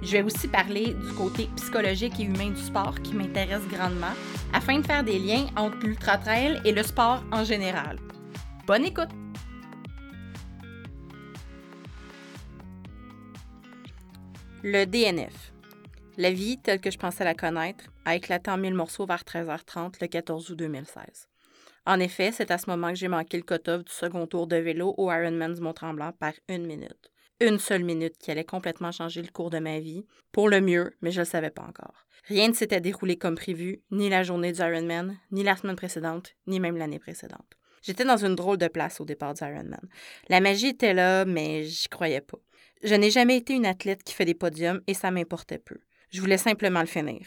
Je vais aussi parler du côté psychologique et humain du sport qui m'intéresse grandement afin de faire des liens entre l'ultra-trail et le sport en général. Bonne écoute! Le DNF. La vie, telle que je pensais la connaître, a éclaté en mille morceaux vers 13h30 le 14 août 2016. En effet, c'est à ce moment que j'ai manqué le cut-off du second tour de vélo au Ironman du Mont-Tremblant par une minute une seule minute qui allait complètement changer le cours de ma vie, pour le mieux, mais je ne le savais pas encore. Rien ne s'était déroulé comme prévu, ni la journée du Ironman, ni la semaine précédente, ni même l'année précédente. J'étais dans une drôle de place au départ du Ironman. La magie était là, mais j'y croyais pas. Je n'ai jamais été une athlète qui fait des podiums et ça m'importait peu. Je voulais simplement le finir.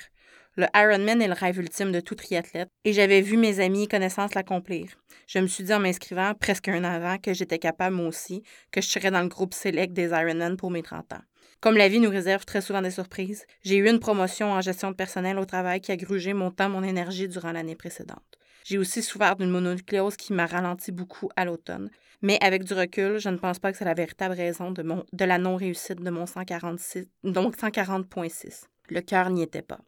Le Ironman est le rêve ultime de tout triathlète et j'avais vu mes amis et connaissances l'accomplir. Je me suis dit en m'inscrivant presque un an avant que j'étais capable moi aussi, que je serais dans le groupe select des Ironman pour mes 30 ans. Comme la vie nous réserve très souvent des surprises, j'ai eu une promotion en gestion de personnel au travail qui a grugé mon temps, mon énergie durant l'année précédente. J'ai aussi souffert d'une mononucléose qui m'a ralenti beaucoup à l'automne. Mais avec du recul, je ne pense pas que c'est la véritable raison de, la non-réussite de mon 146, donc 140.6. Le cœur n'y était pas.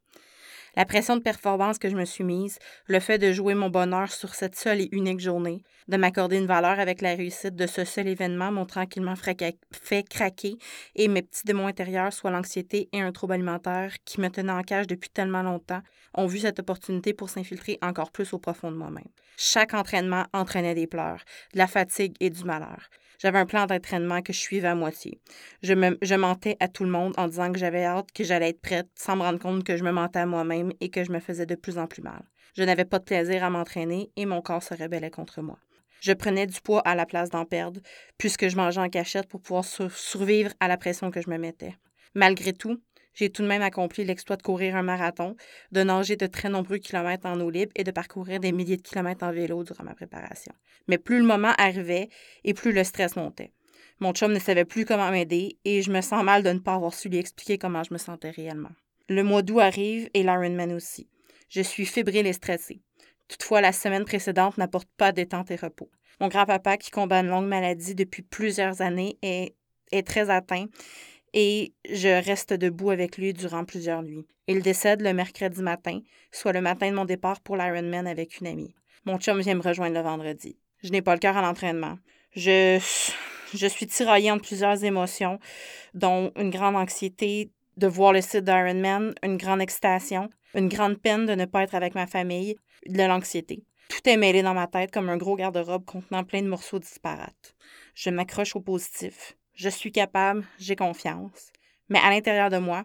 La pression de performance que je me suis mise, le fait de jouer mon bonheur sur cette seule et unique journée, de m'accorder une valeur avec la réussite de ce seul événement m'ont tranquillement fait craquer et mes petits démons intérieurs, soit l'anxiété et un trouble alimentaire qui me tenaient en cage depuis tellement longtemps, ont vu cette opportunité pour s'infiltrer encore plus au profond de moi-même. Chaque entraînement entraînait des pleurs, de la fatigue et du malheur. J'avais un plan d'entraînement que je suivais à moitié. Je, me, je mentais à tout le monde en disant que j'avais hâte, que j'allais être prête, sans me rendre compte que je me mentais à moi-même et que je me faisais de plus en plus mal. Je n'avais pas de plaisir à m'entraîner et mon corps se rebellait contre moi. Je prenais du poids à la place d'en perdre, puisque je mangeais en cachette pour pouvoir survivre à la pression que je me mettais. Malgré tout, j'ai tout de même accompli l'exploit de courir un marathon, de nager de très nombreux kilomètres en eau libre et de parcourir des milliers de kilomètres en vélo durant ma préparation. Mais plus le moment arrivait et plus le stress montait. Mon chum ne savait plus comment m'aider et je me sens mal de ne pas avoir su lui expliquer comment je me sentais réellement. Le mois d'août arrive et l'Ironman aussi. Je suis fébrile et stressée. Toutefois, la semaine précédente n'apporte pas détente et repos. Mon grand-papa, qui combat une longue maladie depuis plusieurs années, est, est très atteint et je reste debout avec lui durant plusieurs nuits. Il décède le mercredi matin, soit le matin de mon départ pour l'Ironman avec une amie. Mon chum vient me rejoindre le vendredi. Je n'ai pas le cœur à l'entraînement. Je, je suis tiraillée entre plusieurs émotions, dont une grande anxiété de voir le site d'Ironman, une grande excitation, une grande peine de ne pas être avec ma famille, de l'anxiété. Tout est mêlé dans ma tête comme un gros garde-robe contenant plein de morceaux disparates. Je m'accroche au positif. Je suis capable, j'ai confiance. Mais à l'intérieur de moi,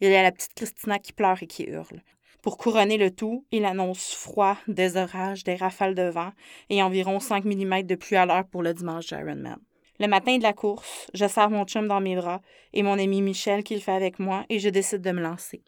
il y a la petite Christina qui pleure et qui hurle. Pour couronner le tout, il annonce froid, des orages, des rafales de vent et environ 5 mm de pluie à l'heure pour le dimanche d'Ironman. Le matin de la course, je sers mon chum dans mes bras et mon ami Michel qui le fait avec moi et je décide de me lancer.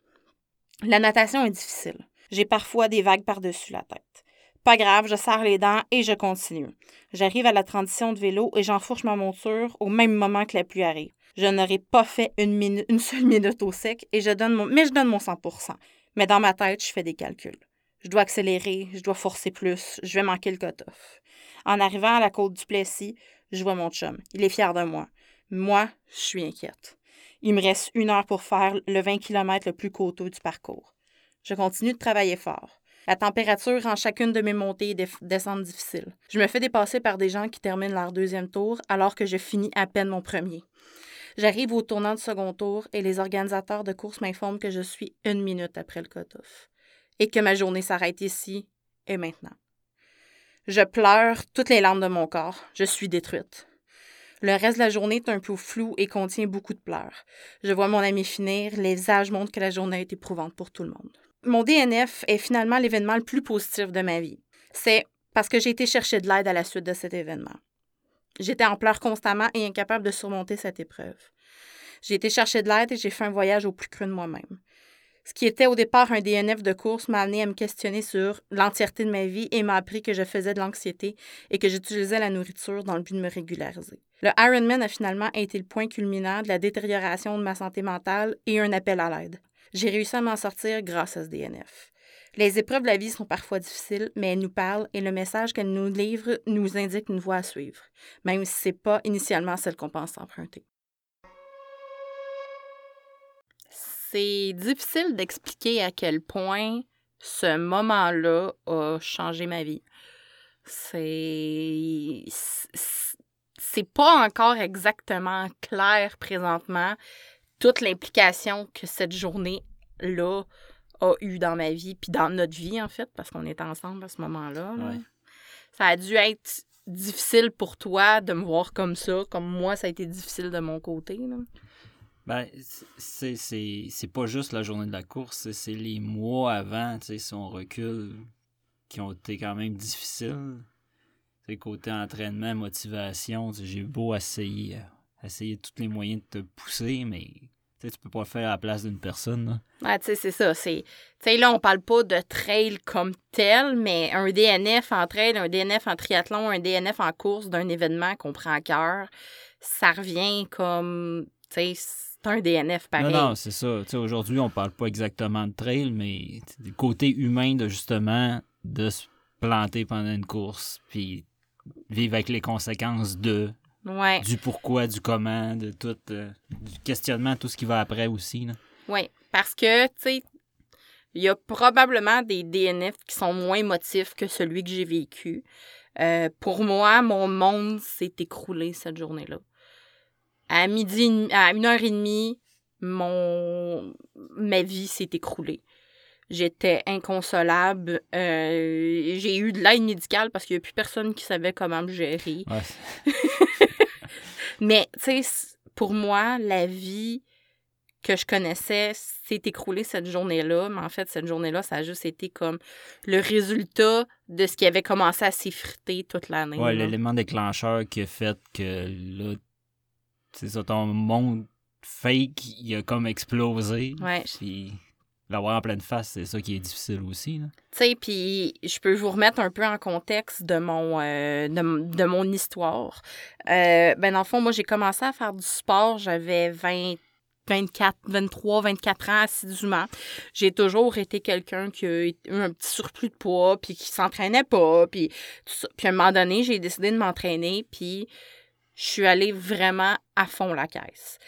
La natation est difficile. J'ai parfois des vagues par-dessus la tête. Pas grave, je serre les dents et je continue. J'arrive à la transition de vélo et j'enfourche ma monture au même moment que la pluie arrive. Je n'aurai pas fait une, une seule minute au sec et je donne mon, mais je donne mon 100% Mais dans ma tête, je fais des calculs. Je dois accélérer, je dois forcer plus, je vais manquer le cut-off. En arrivant à la côte du Plessis, je vois mon chum. Il est fier de moi. Moi, je suis inquiète. Il me reste une heure pour faire le 20 km le plus coûteux du parcours. Je continue de travailler fort. La température rend chacune de mes montées et descentes difficiles. Je me fais dépasser par des gens qui terminent leur deuxième tour alors que je finis à peine mon premier. J'arrive au tournant de second tour et les organisateurs de course m'informent que je suis une minute après le cut-off et que ma journée s'arrête ici et maintenant. Je pleure toutes les larmes de mon corps. Je suis détruite. Le reste de la journée est un peu flou et contient beaucoup de pleurs. Je vois mon ami finir, les visages montrent que la journée est éprouvante pour tout le monde. Mon DNF est finalement l'événement le plus positif de ma vie. C'est parce que j'ai été chercher de l'aide à la suite de cet événement. J'étais en pleurs constamment et incapable de surmonter cette épreuve. J'ai été chercher de l'aide et j'ai fait un voyage au plus creux de moi-même. Ce qui était au départ un DNF de course m'a amené à me questionner sur l'entièreté de ma vie et m'a appris que je faisais de l'anxiété et que j'utilisais la nourriture dans le but de me régulariser. Le Ironman a finalement été le point culminant de la détérioration de ma santé mentale et un appel à l'aide. J'ai réussi à m'en sortir grâce à ce DNF. Les épreuves de la vie sont parfois difficiles, mais elles nous parlent et le message qu'elles nous livrent nous indique une voie à suivre, même si ce n'est pas initialement celle qu'on pense emprunter. c'est difficile d'expliquer à quel point ce moment-là a changé ma vie. C'est. C'est pas encore exactement clair présentement toute l'implication que cette journée-là a eu dans ma vie, puis dans notre vie, en fait, parce qu'on est ensemble à ce moment-là. Ça a dû être difficile pour toi de me voir comme ça, comme moi, ça a été difficile de mon côté. Là. Ben, c'est pas juste la journée de la course, c'est les mois avant, tu sais, si on recule, qui ont été quand même difficiles. C'est côté entraînement, motivation, j'ai beau essayer, essayer tous les moyens de te pousser, mais tu peux pas le faire à la place d'une personne. Là. tu sais, c'est ça. Tu sais, là, on parle pas de trail comme tel, mais un DNF en trail, un DNF en triathlon, un DNF en course d'un événement qu'on prend à cœur, ça revient comme, tu sais, c'est un DNF pareil. Non, non, c'est ça. Aujourd'hui, on parle pas exactement de trail, mais du côté humain de justement de se planter pendant une course, puis vivre avec les conséquences de. Du pourquoi, du comment, de tout. Euh, du questionnement, tout ce qui va après aussi. Oui, parce que, tu sais, il y a probablement des DNF qui sont moins émotifs que celui que j'ai vécu. Euh, pour moi, mon monde s'est écroulé cette journée-là. À midi, à une heure et demie, mon, ma vie s'est écroulée. J'étais inconsolable. Euh, j'ai eu de l'aide médicale parce qu'il n'y a plus personne qui savait comment me gérer. Mais, tu sais, pour moi, la vie que je connaissais s'est écroulée cette journée-là. Mais en fait, cette journée-là, ça a juste été comme le résultat de ce qui avait commencé à s'effriter toute l'année. Ouais, l'élément déclencheur qui a fait que là, c'est ça, ton monde fake, il a comme explosé. Ouais. Puis l'avoir en pleine face, c'est ça qui est difficile aussi. Tu sais, puis je peux vous remettre un peu en contexte de mon, euh, de, mon histoire. Euh, ben, dans le fond, moi, j'ai commencé à faire du sport, j'avais 20 24, 23, 24 ans assidûment. J'ai toujours été quelqu'un qui a eu un petit surplus de poids, puis qui s'entraînait pas, puis à un moment donné, j'ai décidé de m'entraîner, puis je suis allée vraiment à fond la caisse.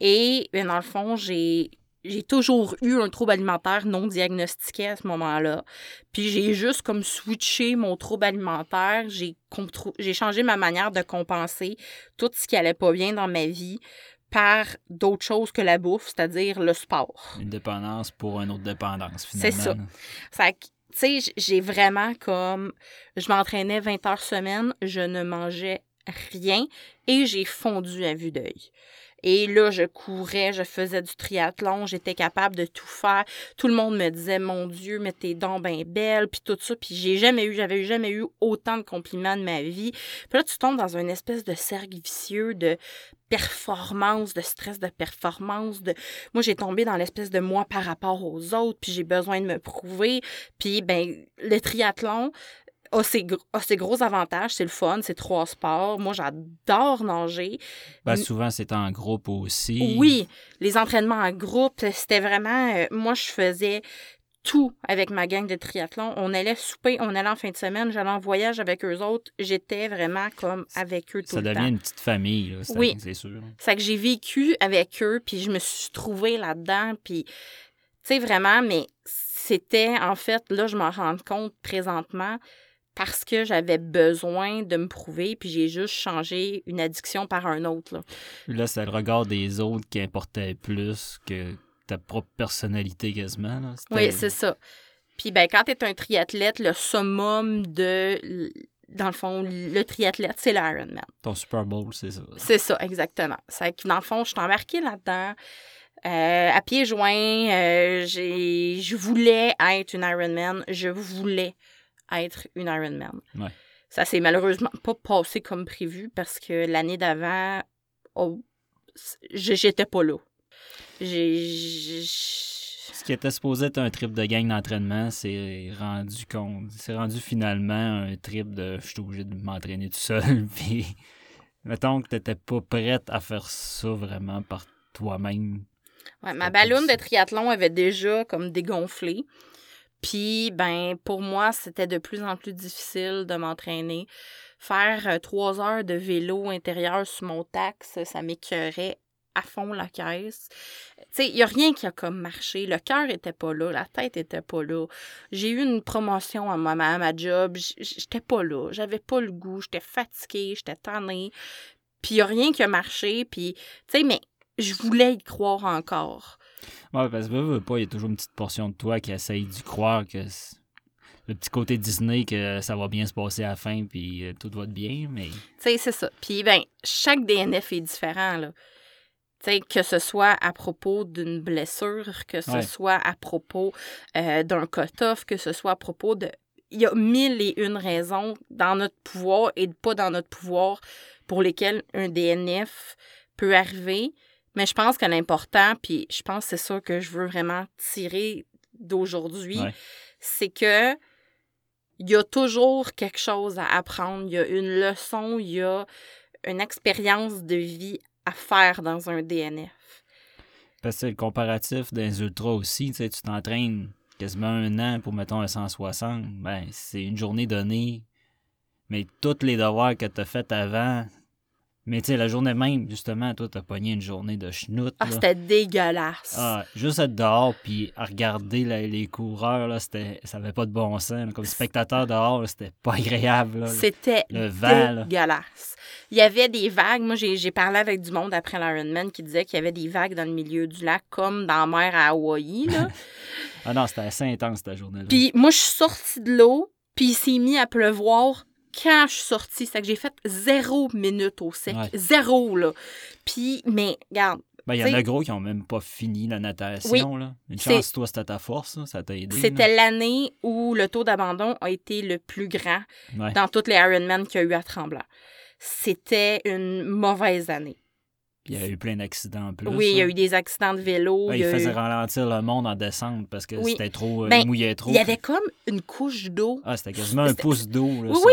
Et ben, dans le fond, j'ai j'ai toujours eu un trouble alimentaire non diagnostiqué à ce moment-là. Puis j'ai juste comme switché mon trouble alimentaire, j'ai j'ai changé ma manière de compenser tout ce qui allait pas bien dans ma vie par d'autres choses que la bouffe, c'est-à-dire le sport. Une dépendance pour une autre dépendance, finalement. C'est ça. ça tu sais, j'ai vraiment comme... Je m'entraînais 20 heures semaine, je ne mangeais rien et j'ai fondu à vue d'œil. Et là, je courais, je faisais du triathlon, j'étais capable de tout faire. Tout le monde me disait, mon Dieu, mais tes dents bien belles, puis tout ça. Puis j'ai jamais eu, j'avais jamais eu autant de compliments de ma vie. Puis là, tu tombes dans une espèce de cercle vicieux de performance, de stress de performance. De... Moi, j'ai tombé dans l'espèce de moi par rapport aux autres, puis j'ai besoin de me prouver. Puis, ben, le triathlon, a ses, gros avantages. C'est le fun, c'est trois sports. Moi, j'adore nager. Ben, souvent, c'est en groupe aussi. Oui, les entraînements en groupe, c'était vraiment... Euh, moi, je faisais tout avec ma gang de triathlon. On allait souper, on allait en fin de semaine, j'allais en voyage avec eux autres. J'étais vraiment comme avec eux tout le temps. Ça devient une petite famille, oui. c'est sûr. C'est que j'ai vécu avec eux, puis je me suis trouvée là-dedans, puis tu sais, vraiment, mais c'était, en fait, là, je m'en rends compte présentement, parce que j'avais besoin de me prouver, puis j'ai juste changé une addiction par un autre. Là, là c'est le regard des autres qui importait plus que ta propre personnalité quasiment. Là. Oui, c'est ça. Puis ben, quand tu es un triathlète, le summum de, dans le fond, le triathlète, c'est l'Ironman. Ton Super Bowl, c'est ça. C'est ça, exactement. C'est que dans le fond, je suis embarquée là-dedans. Euh, à pieds joints, euh, je voulais être une Ironman. Je voulais être une Ironman. Ouais. Ça s'est malheureusement pas passé comme prévu parce que l'année d'avant, oh, j'étais pas là. Ce qui était supposé être un trip de gang d'entraînement, c'est rendu compte. C'est rendu finalement un trip de je suis obligé de m'entraîner tout seul. Puis, mettons que t'étais pas prête à faire ça vraiment par toi-même. Ouais, ma ballonne de triathlon avait déjà comme dégonflé. Puis, ben, pour moi, c'était de plus en plus difficile de m'entraîner. Faire euh, trois heures de vélo intérieur sur mon taxe, ça m'écœurait à fond la caisse. Tu sais, il n'y a rien qui a comme marché. Le cœur était pas là, la tête était pas là. J'ai eu une promotion à ma, à ma job, j'étais pas là. J'avais pas le goût, j'étais fatiguée, j'étais tannée. Puis il n'y a rien qui a marché. Puis, tu sais, mais je voulais y croire encore. Ouais, parce que pas, il y a toujours une petite portion de toi qui essaye d'y croire que le petit côté Disney que ça va bien se passer à la fin puis euh, tout va être bien, mais... Tu sais, c'est ça. Puis, ben, chaque DNF est différent, là. Tu sais, que ce soit à propos d'une blessure, que ce soit à propos euh, d'un cut-off, que ce soit à propos de... Il y a mille et une raisons dans notre pouvoir et pas dans notre pouvoir pour lesquelles un DNF peut arriver. Mais je pense que l'important, puis je pense que c'est ça que je veux vraiment tirer d'aujourd'hui, c'est que il y a toujours quelque chose à apprendre, il y a une leçon, il y a une expérience de vie à faire dans un DNF. Parce que c'est le comparatif des ultras aussi, tu sais, tu t'entraînes quasiment un an pour, mettons, un 160, ben, c'est une journée donnée, mais tous les devoirs que tu as fait avant, mais tu sais, la journée même, justement, toi, t'as pogné une journée de schnout. Ah, c'était dégueulasse. Ah, juste être dehors puis à regarder les coureurs, là, c'était, ça avait pas de bon sens. Comme spectateur dehors, c'était pas agréable. C'était dégueulasse. Il y avait des vagues. Moi, j'ai, parlé avec du monde après l'Ironman qui disait qu'il y avait des vagues dans le milieu du lac, comme dans la mer à Hawaï. Là. ah non, c'était assez intense, cette journée-là. Puis moi, je suis sortie de l'eau, puis il s'est mis à pleuvoir quand je suis sortie, c'est que j'ai fait zéro minute au sec. Zéro, là. Puis, mais, regarde. Ben, il y en a gros qui n'ont même pas fini la natation. là. Une chance, toi, c'était ta force, ça t'a aidé. C'était l'année où le taux d'abandon a été le plus grand dans toutes les Ironman qu'il y a eu à Tremblant. C'était une mauvaise année. Puis il y a eu plein d'accidents en plus. Oui, il y a eu des accidents de vélo. il, faisait ralentir le monde en descente parce que c'était trop. Euh, ben, mouillait trop. Il y avait comme une couche d'eau. Ah, c'était quasiment un pouce d'eau. Oui, oui,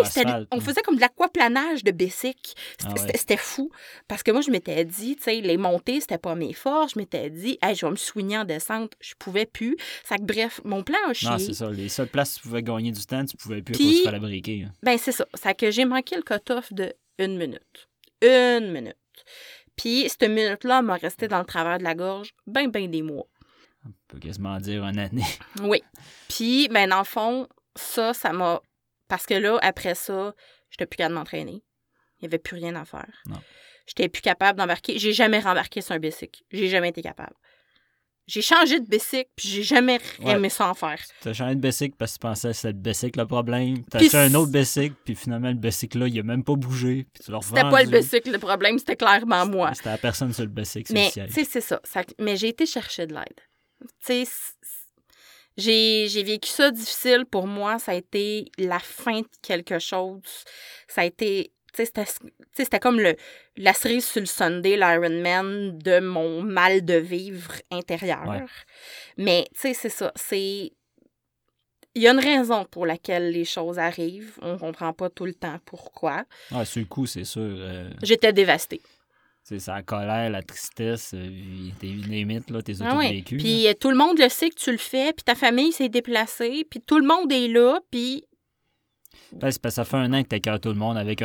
on faisait comme de l'aquaplanage de Bessic. Ah c'était fou. Parce que moi, je m'étais dit, tu sais, les montées, c'était pas mes forces. Je m'étais dit, hey, je vais me soigner en descente. Je pouvais plus. Ça que, bref, mon plan a chié. Non, c'est ça. Les seules places où tu pouvais gagner du temps, tu pouvais plus Puis, à cause briquer. Hein. Ben, c'est ça. Ça que j'ai manqué le cut-off de une minute. Une minute. Puis, cette minute-là m'a resté dans le travers de la gorge bien, bien des mois. On peut quasiment dire une année. oui. Puis, ben, dans le fond, ça, ça m'a. Parce que là, après ça, j'étais plus capable de m'entraîner. Il n'y avait plus rien à faire. Non. J'étais plus capable d'embarquer. J'ai jamais rembarqué sur un bicycle. J'ai jamais été capable. J'ai changé de bicycle, puis j'ai jamais aimé ça en faire. T'as changé de bicycle parce que tu pensais que c'était le bicycle le problème. T'as acheté un autre bicycle, puis finalement, le bicycle-là, il a même pas bougé. C'était pas le bicycle le problème, c'était clairement moi. C'était la personne sur le bicycle. Mais, tu sais, c'est ça. Mais j'ai été chercher de l'aide. Tu sais, j'ai vécu ça difficile pour moi. Ça a été la fin de quelque chose. Ça a été c'était comme le, la cerise sur le Sunday, l'Ironman de mon mal de vivre intérieur. Mais, tu sais, c'est ça. C'est. Il y a une raison pour laquelle les choses arrivent. On comprend pas tout le temps pourquoi. Ah, sur le coup, c'est sûr. Euh, J'étais dévastée. C'est la colère, la tristesse, euh, tes limites, là, tes ah Puis euh, tout le monde le sait que tu le fais, puis ta famille s'est déplacée, puis tout le monde est là, puis parce que ça fait un an que tu tout le monde avec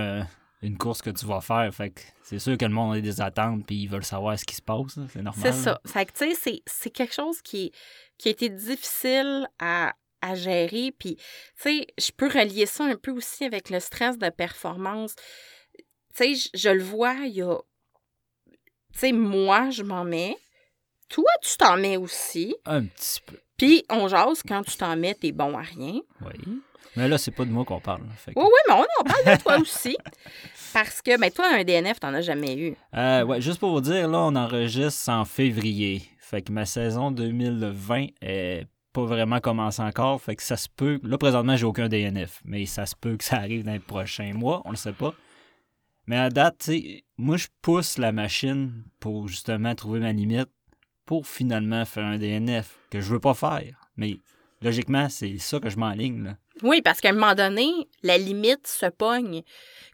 une course que tu vas faire. Fait que c'est sûr que le monde a des attentes puis ils veulent savoir ce qui se passe. C'est normal. C'est ça. Fait que tu sais, c'est quelque chose qui, qui a été difficile à, à gérer. Puis, tu sais, je peux relier ça un peu aussi avec le stress de performance. Tu sais, je, le vois, il y a. Tu sais, moi, je m'en mets. Toi, tu t'en mets aussi. Un petit peu. Puis, on jase, quand tu t'en mets, t'es bon à rien. Oui. Mais là, c'est pas de moi qu'on parle. Oui, oui, mais on en parle de toi aussi. Parce que, mais toi, un DNF, t'en as jamais eu. Euh, ouais, juste pour vous dire, là, on enregistre en février. Fait que ma saison 2020 est pas vraiment commencé encore. Fait que ça se peut. Là, présentement, j'ai aucun DNF. Mais ça se peut que ça arrive dans les prochains mois. On le sait pas. Mais à date, tu sais, moi, je pousse la machine pour justement trouver ma limite. pour finalement faire un DNF que je veux pas faire. Mais logiquement, c'est ça que je m'enligne. Là. Oui, parce qu'à un moment donné, la limite se pogne.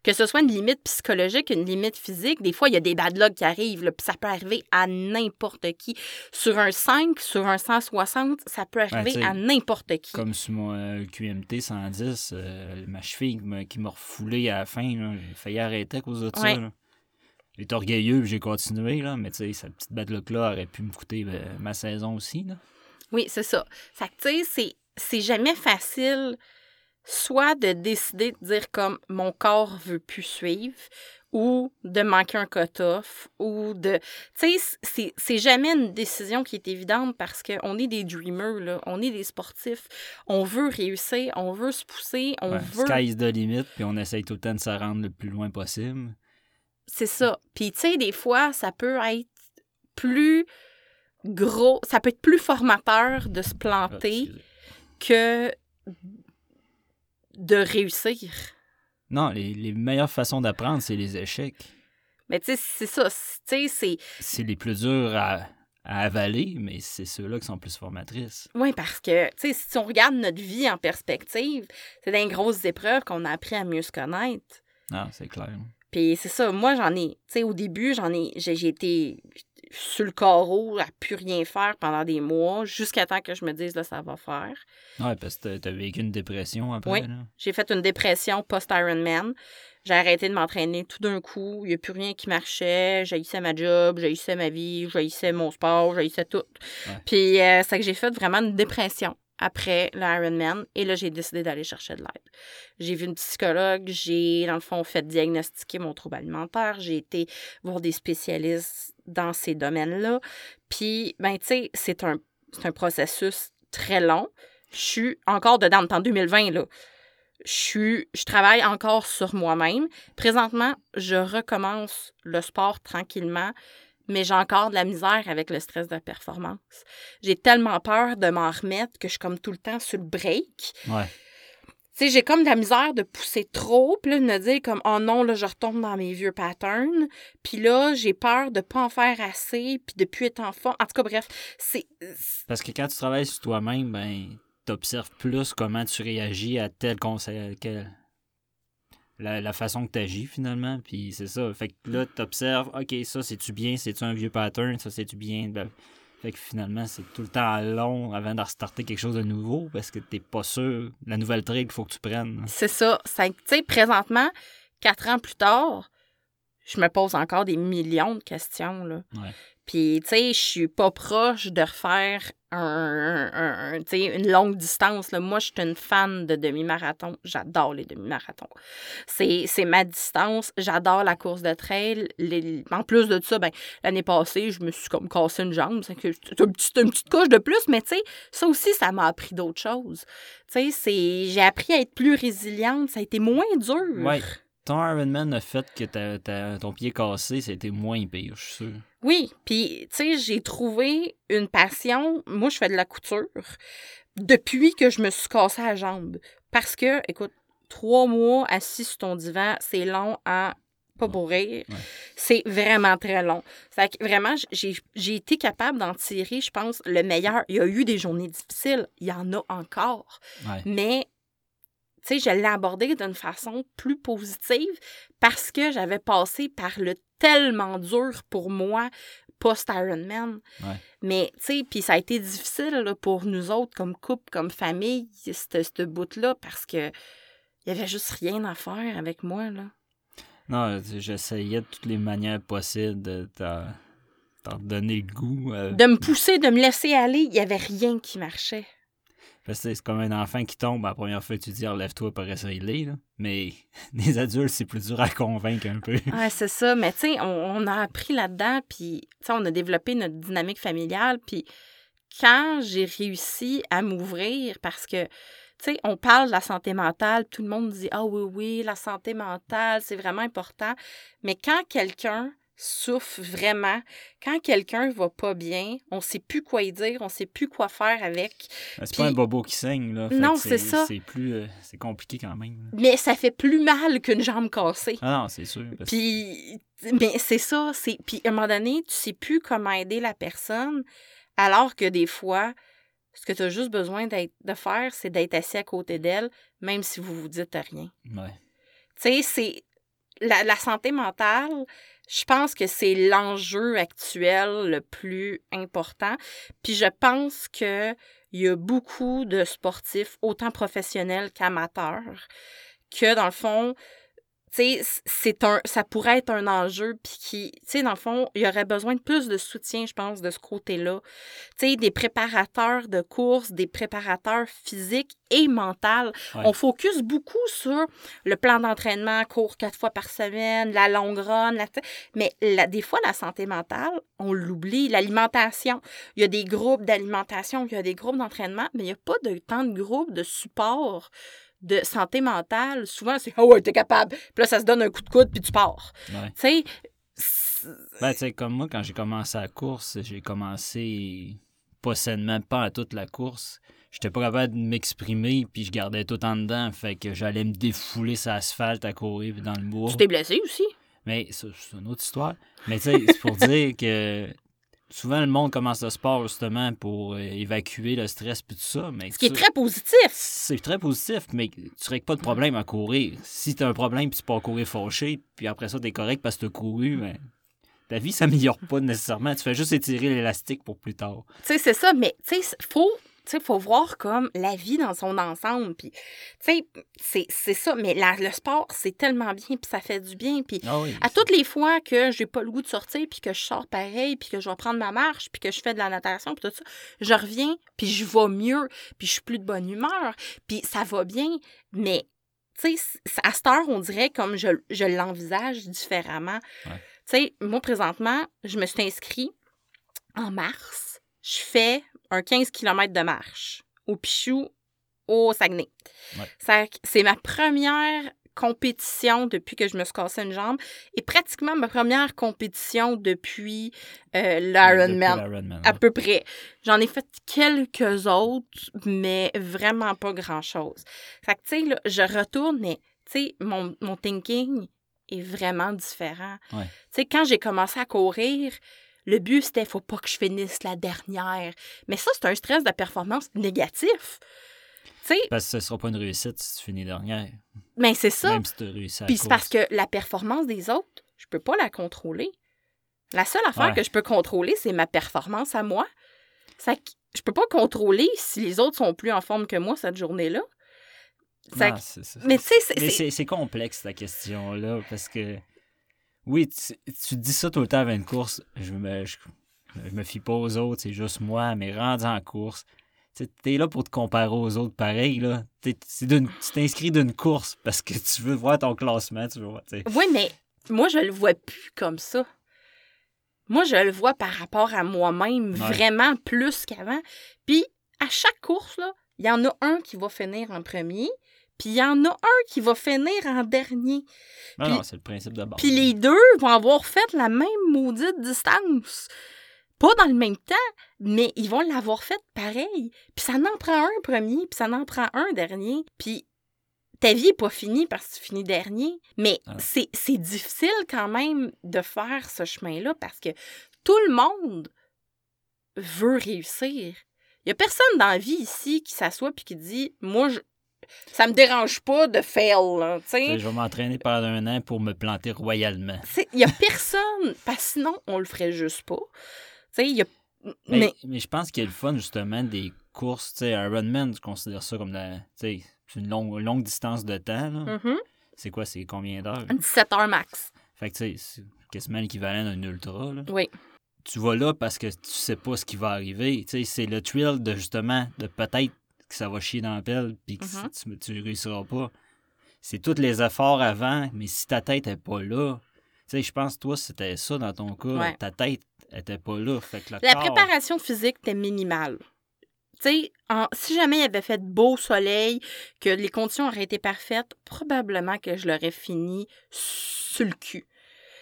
Que ce soit une limite psychologique, une limite physique, des fois, il y a des bad luck qui arrivent, puis ça peut arriver à n'importe qui. Sur un 5, sur un 160, ça peut arriver à n'importe qui. Comme sur mon euh, QMT 110, euh, ma cheville qui m'a refoulé à la fin, j'ai failli arrêter à cause de ça. J'étais orgueilleux, j'ai continué, là, mais tu sais, cette petite bad luck-là aurait pu me coûter ben, ma saison aussi. Là. Oui, c'est ça. Fait que, tu sais, c'est jamais facile soit de décider de dire comme mon corps veut plus suivre ou de manquer un cut-off ou de... Tu sais, c'est jamais une décision qui est évidente parce qu'on est des dreamers, là. On est des sportifs. On veut réussir, on veut se pousser, on veut... Sky is the limit, puis on essaye tout le temps de se rendre le plus loin possible. C'est ça. Puis, tu sais, des fois, ça peut être plus gros... Ça peut être plus formateur de se planter ah, que de réussir. Non, les, meilleures façons d'apprendre, c'est les échecs. Mais tu sais, c'est ça. Tu sais, c'est. C'est les plus durs à, avaler, mais c'est ceux-là qui sont plus formatrices. Oui, parce que, tu sais, si on regarde notre vie en perspective, c'est des grosses épreuves qu'on a appris à mieux se connaître. Ah, c'est clair. Puis c'est ça, moi j'en ai, tu sais, au début, j'en ai, j'ai été sur le carreau à plus rien faire pendant des mois, jusqu'à temps que je me dise, là, ça va faire. Ouais, parce que t'as vécu une dépression après. Oui, j'ai fait une dépression post-Ironman. J'ai arrêté de m'entraîner tout d'un coup. Il n'y a plus rien qui marchait. J'haïssais ma job, j'haïssais ma vie, j'haïssais mon sport, j'haïssais tout. Puis euh, c'est que j'ai fait vraiment une dépression après l'Ironman. Et là, j'ai décidé d'aller chercher de l'aide. J'ai vu une psychologue, j'ai, dans le fond, fait diagnostiquer mon trouble alimentaire, j'ai été voir des spécialistes dans ces domaines-là. Puis, ben, tu sais, c'est un, un processus très long. Je suis encore dedans, en 2020, là. Je, je travaille encore sur moi-même. Présentement, je recommence le sport tranquillement mais j'ai encore de la misère avec le stress de performance. J'ai tellement peur de m'en remettre que je suis comme tout le temps sur le break. Ouais. Tu sais, j'ai comme de la misère de pousser trop, puis là, de me dire comme, oh non, là, je retombe dans mes vieux patterns. Puis là, j'ai peur de pas en faire assez, puis de plus être en forme. En tout cas, bref, c'est... Parce que quand tu travailles sur toi-même, ben, t'observes plus comment tu réagis à tel conseil, la, façon que tu agis finalement. Puis c'est ça. Fait que là, tu observes, OK, ça c'est-tu bien, c'est-tu un vieux pattern, ça c'est-tu bien? Ben, fait que finalement, c'est tout le temps long avant de restarter quelque chose de nouveau parce que t'es pas sûr. La nouvelle trick, il faut que tu prennes. C'est ça. Tu sais, présentement, quatre ans plus tard, je me pose encore des millions de questions. Là. Ouais. Puis, tu sais, je suis pas proche de refaire un, une longue distance. Là. Moi, je suis une fan de demi-marathon. J'adore les demi-marathons. C'est ma distance. J'adore la course de trail. En plus de ça, ben, l'année passée, je me suis comme cassé une jambe. C'est une petite, une petite couche de plus, mais ça aussi, ça m'a appris d'autres choses. J'ai appris à être plus résiliente. Ça a été moins dur. Ton Ironman a fait que ton pied cassé, c'était moins pire, je suis sûr. Oui, puis, tu sais, j'ai trouvé une passion. Moi, je fais de la couture depuis que je me suis cassé la jambe. Parce que, écoute, trois mois assis sur ton divan, c'est long à pas bourrir. C'est vraiment très long. Fait que vraiment, j'ai été capable d'en tirer, je pense, le meilleur. Il y a eu des journées difficiles, il y en a encore. Mais tu sais, je l'ai abordé d'une façon plus positive parce que j'avais passé par le tellement dur pour moi post-Ironman. Mais, tu sais, puis ça a été difficile pour nous autres, comme couple, comme famille, ce bout-là, parce que il y avait juste rien à faire avec moi, là. Non, j'essayais de toutes les manières possibles de t'en donner le goût. Euh, de me pousser, de me laisser aller, il n'y avait rien qui marchait c'est comme un enfant qui tombe, la première fois tu dis relève-toi pour essayer là. Mais les adultes, c'est plus dur à convaincre un peu. Ouais, c'est ça. Mais tu sais, on, a appris là-dedans, puis on a développé notre dynamique familiale. Puis quand j'ai réussi à m'ouvrir, parce que tu sais, on parle de la santé mentale, tout le monde dit Ah oui, oui, la santé mentale, c'est vraiment important. Mais quand quelqu'un souffre vraiment. Quand quelqu'un va pas bien, on sait plus quoi y dire, on sait plus quoi faire avec. Ben, C'est Puis- pas un bobo qui saigne, là. Fait Non, c'est ça. C'est plus... euh, c'est compliqué quand même. là. Mais ça fait plus mal qu'une jambe cassée. Ah non, c'est sûr. parce- Puis, mais c'est ça, c'est. Puis à un moment donné, tu sais plus comment aider la personne, alors que des fois, ce que tu as juste besoin d'être- de faire, c'est d'être assis à côté d'elle, même si vous vous dites rien. Ouais. Tu sais, c'est. La, la santé mentale, je pense que c'est l'enjeu actuel le plus important. Puis je pense que il y a beaucoup de sportifs, autant professionnels qu'amateurs, que dans le fond, c'est un, ça pourrait être un enjeu, puis qui, tu sais, dans le fond, il y aurait besoin de plus de soutien, je pense, de ce côté-là. Tu sais, des préparateurs de courses, des préparateurs physiques et mentaux. Ouais. On focus beaucoup sur le plan d'entraînement, cours quatre fois par semaine, la longue run, la- mais la- des fois, la santé mentale, on l'oublie. L'alimentation, il y a des groupes d'alimentation, il y a des groupes d'entraînement, mais il n'y a pas de tant de groupes de support de santé mentale. Souvent, c'est « Ah ouais, t'es capable! » Puis là, ça se donne un coup de coude, puis tu pars. Ouais. Tu sais, Ben, tu sais, comme moi, quand j'ai commencé la course, j'ai commencé pas sainement, pas à toute la course. J'étais pas capable de m'exprimer, puis je gardais tout en dedans. Fait que j'allais me défouler sur l'asphalte à courir puis dans le bois. tu t'es blessé aussi? Mais c'est une autre histoire. Mais tu sais, c'est pour dire que souvent le monde commence le sport justement pour euh, évacuer le stress puis tout ça. Mais Ce qui est très positif. c'est très positif, mais tu règles pas de problème à courir. Si tu as un problème puis tu pars courir fâché, puis après ça, tu es correct parce que tu as couru, mais ta vie s'améliore pas nécessairement. Tu fais juste étirer l'élastique pour plus tard. Tu sais, c'est ça, mais tu sais, faut, tu sais, faut voir comme la vie dans son ensemble. Puis, tu sais, c'est- ça. Mais la- le sport, c'est tellement bien, puis ça fait du bien. Puis, Ah oui. à toutes les fois que j'ai pas le goût de sortir, puis que je sors pareil, puis que je vais prendre ma marche, puis que je fais de la natation, puis tout ça, je reviens, puis je vais mieux, puis je suis plus de bonne humeur, puis ça va bien. Mais, tu sais, à cette heure, on dirait comme je, je l'envisage différemment. Ouais. Tu sais, moi, présentement, je me suis inscrit en mars. Je fais un 15 km de marche au Pichou, au Saguenay. Ouais. C'est ma première compétition depuis que je me suis cassé une jambe et pratiquement ma première compétition depuis euh, l'Ironman. À peu près. J'en ai fait quelques autres, mais vraiment pas grand-chose. Fait que, tu sais, je retourne, mais, tu sais, mon, mon thinking est vraiment différent. Ouais. Tu sais, quand j'ai commencé à courir, le but, c'était faut pas que je finisse la dernière. Mais ça, c'est un stress de performance négatif. Tu sais, Parce que ce sera pas une réussite si tu finis dernière. mais c'est ça. Même si tu as réussi à la Puis c'est parce que la performance des autres, je peux pas la contrôler. La seule affaire Ouais. que je peux contrôler, c'est ma performance à moi. Ça, je peux pas contrôler si les autres sont plus en forme que moi cette journée-là. Ça- mais tu sais, c'est- complexe, ta question-là, parce que, oui, tu, tu dis ça tout le temps avant une course, je me, je, je me fie pas aux autres, c'est juste moi, mais rendu en course, tu es là pour te comparer aux autres pareil, là. Tu t'inscris d'une course parce que tu veux voir ton classement, tu veux voir, tu sais. Oui, mais moi, je le vois plus comme ça. Moi, je le vois par rapport à moi-même, Ouais. vraiment plus qu'avant. Puis, à chaque course, là, il y en a un qui va finir en premier, puis il y en a un qui va finir en dernier. Non, Puis- non, c'est le principe de base. Puis les deux vont avoir fait la même maudite distance. Pas dans le même temps, mais ils vont l'avoir fait pareil. Puis ça n'en prend un premier, puis ça n'en prend un dernier. Puis ta vie n'est pas finie parce que tu finis dernier. Mais Ah. c'est c'est difficile quand même de faire ce chemin-là parce que tout le monde veut réussir. Il n'y a personne dans la vie ici qui s'assoit puis qui dit Moi, je... ça me dérange pas de fail. là, Je vais m'entraîner pendant un an pour me planter royalement. Il n'y a personne, parce que sinon, on le ferait juste pas. Y a. Mais, Mais, mais je pense qu'il y a le fun, justement, des courses. Sais, Ironman, je considère ça comme la, c'est une longue, longue distance de temps. là. Mhm. C'est quoi, c'est combien d'heures? 17 heures max. Fait que, tu sais, c'est quasiment l'équivalent d'un ultra. là. Oui. Tu vas là parce que tu sais pas ce qui va arriver. C'est le thrill de, justement, de peut-être que ça va chier dans la pelle puis que Mhm. tu, tu réussiras pas. C'est tous les efforts avant, mais si ta tête est pas là, tu sais, je pense que toi, c'était ça dans ton cas. Ouais. Ta tête était pas là. Fait que le La corps- préparation physique était minimale. Tu sais, en- si jamais il avait fait beau soleil, que les conditions auraient été parfaites, probablement que je l'aurais fini sur le cul.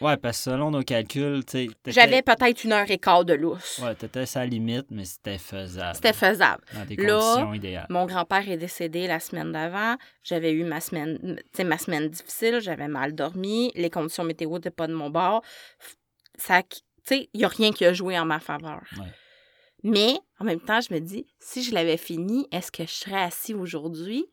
Ouais, parce que selon nos calculs, tu J'avais peut-être une heure et quart de lousse. Ouais, t'étais sa limite, mais c'était faisable. C'était faisable. Dans des Là, conditions idéales. Mon grand-père est décédé la semaine d'avant. J'avais eu ma semaine, ma semaine difficile. J'avais mal dormi. Les conditions météo n'étaient pas de mon bord. Ça, tu sais, il n'y a rien qui a joué en ma faveur. Ouais. Mais en même temps, je me dis, si je l'avais fini, est-ce que je serais assis aujourd'hui?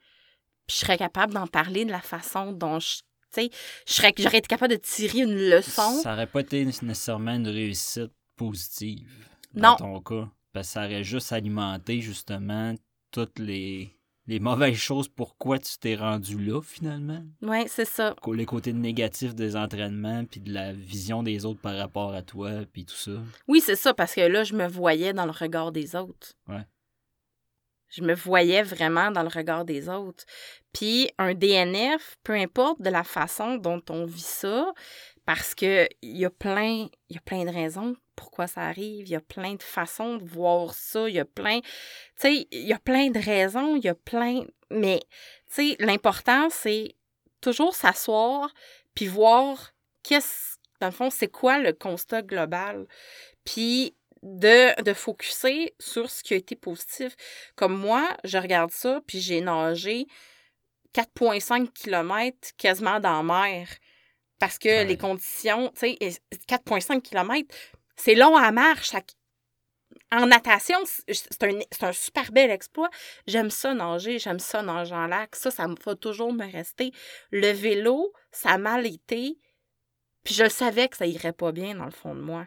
Puis je serais capable d'en parler de la façon dont je. Tu sais, j'aurais été capable de tirer une leçon. Ça aurait pas été nécessairement une réussite positive. Non. Dans ton cas. Parce que ça aurait juste alimenté, justement, toutes les, les mauvaises choses. Pourquoi tu t'es rendu là, finalement? Oui, c'est ça. Les côtés négatifs des entraînements, puis de la vision des autres par rapport à toi, puis tout ça. Oui, c'est ça, parce que là, je me voyais dans le regard des autres. Ouais. Je me voyais vraiment dans le regard des autres. Puis un DNF, peu importe de la façon dont on vit ça, parce que il y a plein, y a plein de raisons pourquoi ça arrive, il y a plein de façons de voir ça, il y a plein, tu de raisons, il y a plein, mais tu sais, l'important c'est toujours s'asseoir puis voir qu'est-ce, dans le fond, c'est quoi le constat global, puis de, de focuser sur ce qui a été positif. Comme moi, je regarde ça, puis j'ai nagé 4,5 km quasiment dans la mer. Parce que Ouais. les conditions, tu sais, et 4,5 km, c'est long à marche. ça- En natation, c'est c'est un, c'est un super bel exploit. J'aime ça nager, j'aime ça nager en lac. Ça, ça me va toujours me rester. Le vélo, ça a mal été. Puis je savais que ça irait pas bien dans le fond de moi.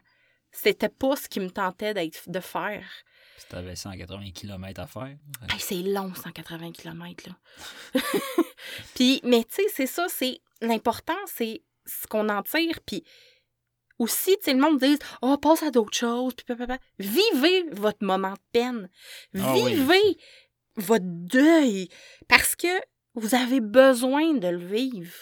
C'était pas ce qui me tentait d'être, de faire. Puis t'avais 180 km à faire. Hey, c'est long, 180 km, là. puis, mais tu sais, c'est ça, c'est... L'important, c'est ce qu'on en tire, puis aussi, tu sais, le monde dit « Oh, passe à d'autres choses, puis. Vivez votre moment de peine. Ah oui. Vivez votre deuil, parce que vous avez besoin de le vivre.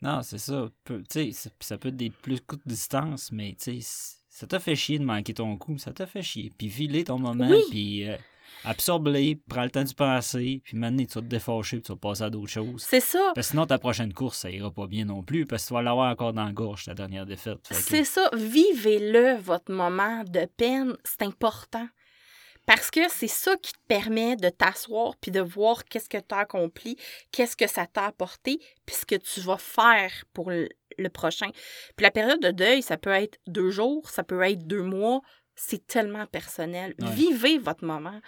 Non, c'est ça. Peu- tu sais, c'est- ça peut être des plus courtes distances, mais tu sais, ça t'a fait chier de manquer ton coup, ça t'a fait chier. Puis vis ton moment, Oui. puis euh, absorbe-les, prends le temps d'y penser, puis maintenant tu vas te défâcher, puis tu vas passer à d'autres choses. C'est ça. Parce que sinon, ta prochaine course, ça ira pas bien non plus, parce que tu vas l'avoir encore dans la gorge, ta dernière défaite. Que- C'est ça, vivez-le, votre moment de peine, c'est important. Parce que c'est ça qui te permet de t'asseoir puis de voir qu'est-ce que tu as accompli, qu'est-ce que ça t'a apporté, puis ce que tu vas faire pour le, prochain. Puis la période de deuil, ça peut être deux jours, ça peut être deux mois, c'est tellement personnel. Ouais. Vivez votre moment.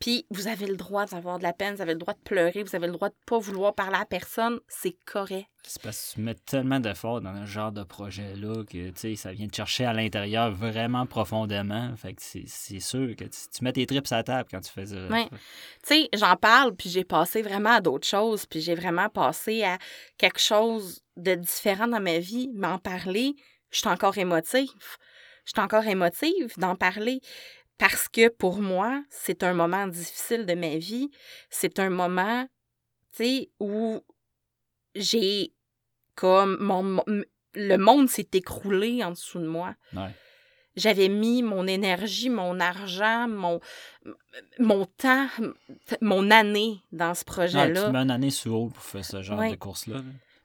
Puis vous avez le droit d'avoir de la peine, vous avez le droit de pleurer, vous avez le droit de pas vouloir parler à personne, c'est correct. C'est parce que tu mets tellement d'efforts dans ce genre de projet-là que tu sais, ça vient te chercher à l'intérieur vraiment profondément. Fait que c'est c'est sûr que tu, mets tes tripes à la table quand tu fais ça. Ouais. Tu sais, j'en parle, puis j'ai passé vraiment à d'autres choses, puis j'ai vraiment passé à quelque chose de différent dans ma vie. Mais en parler, je suis encore émotive. Je suis encore émotive d'en parler parce que pour moi, c'est un moment difficile de ma vie. C'est un moment, tu sais, où j'ai comme mon, mon- le monde s'est écroulé en dessous de moi. Ouais. J'avais mis mon énergie, mon argent, mon, mon temps, mon année dans ce Ouais, projet-là. tu mets une année sous haut pour faire ce genre Ouais. de course-là. là.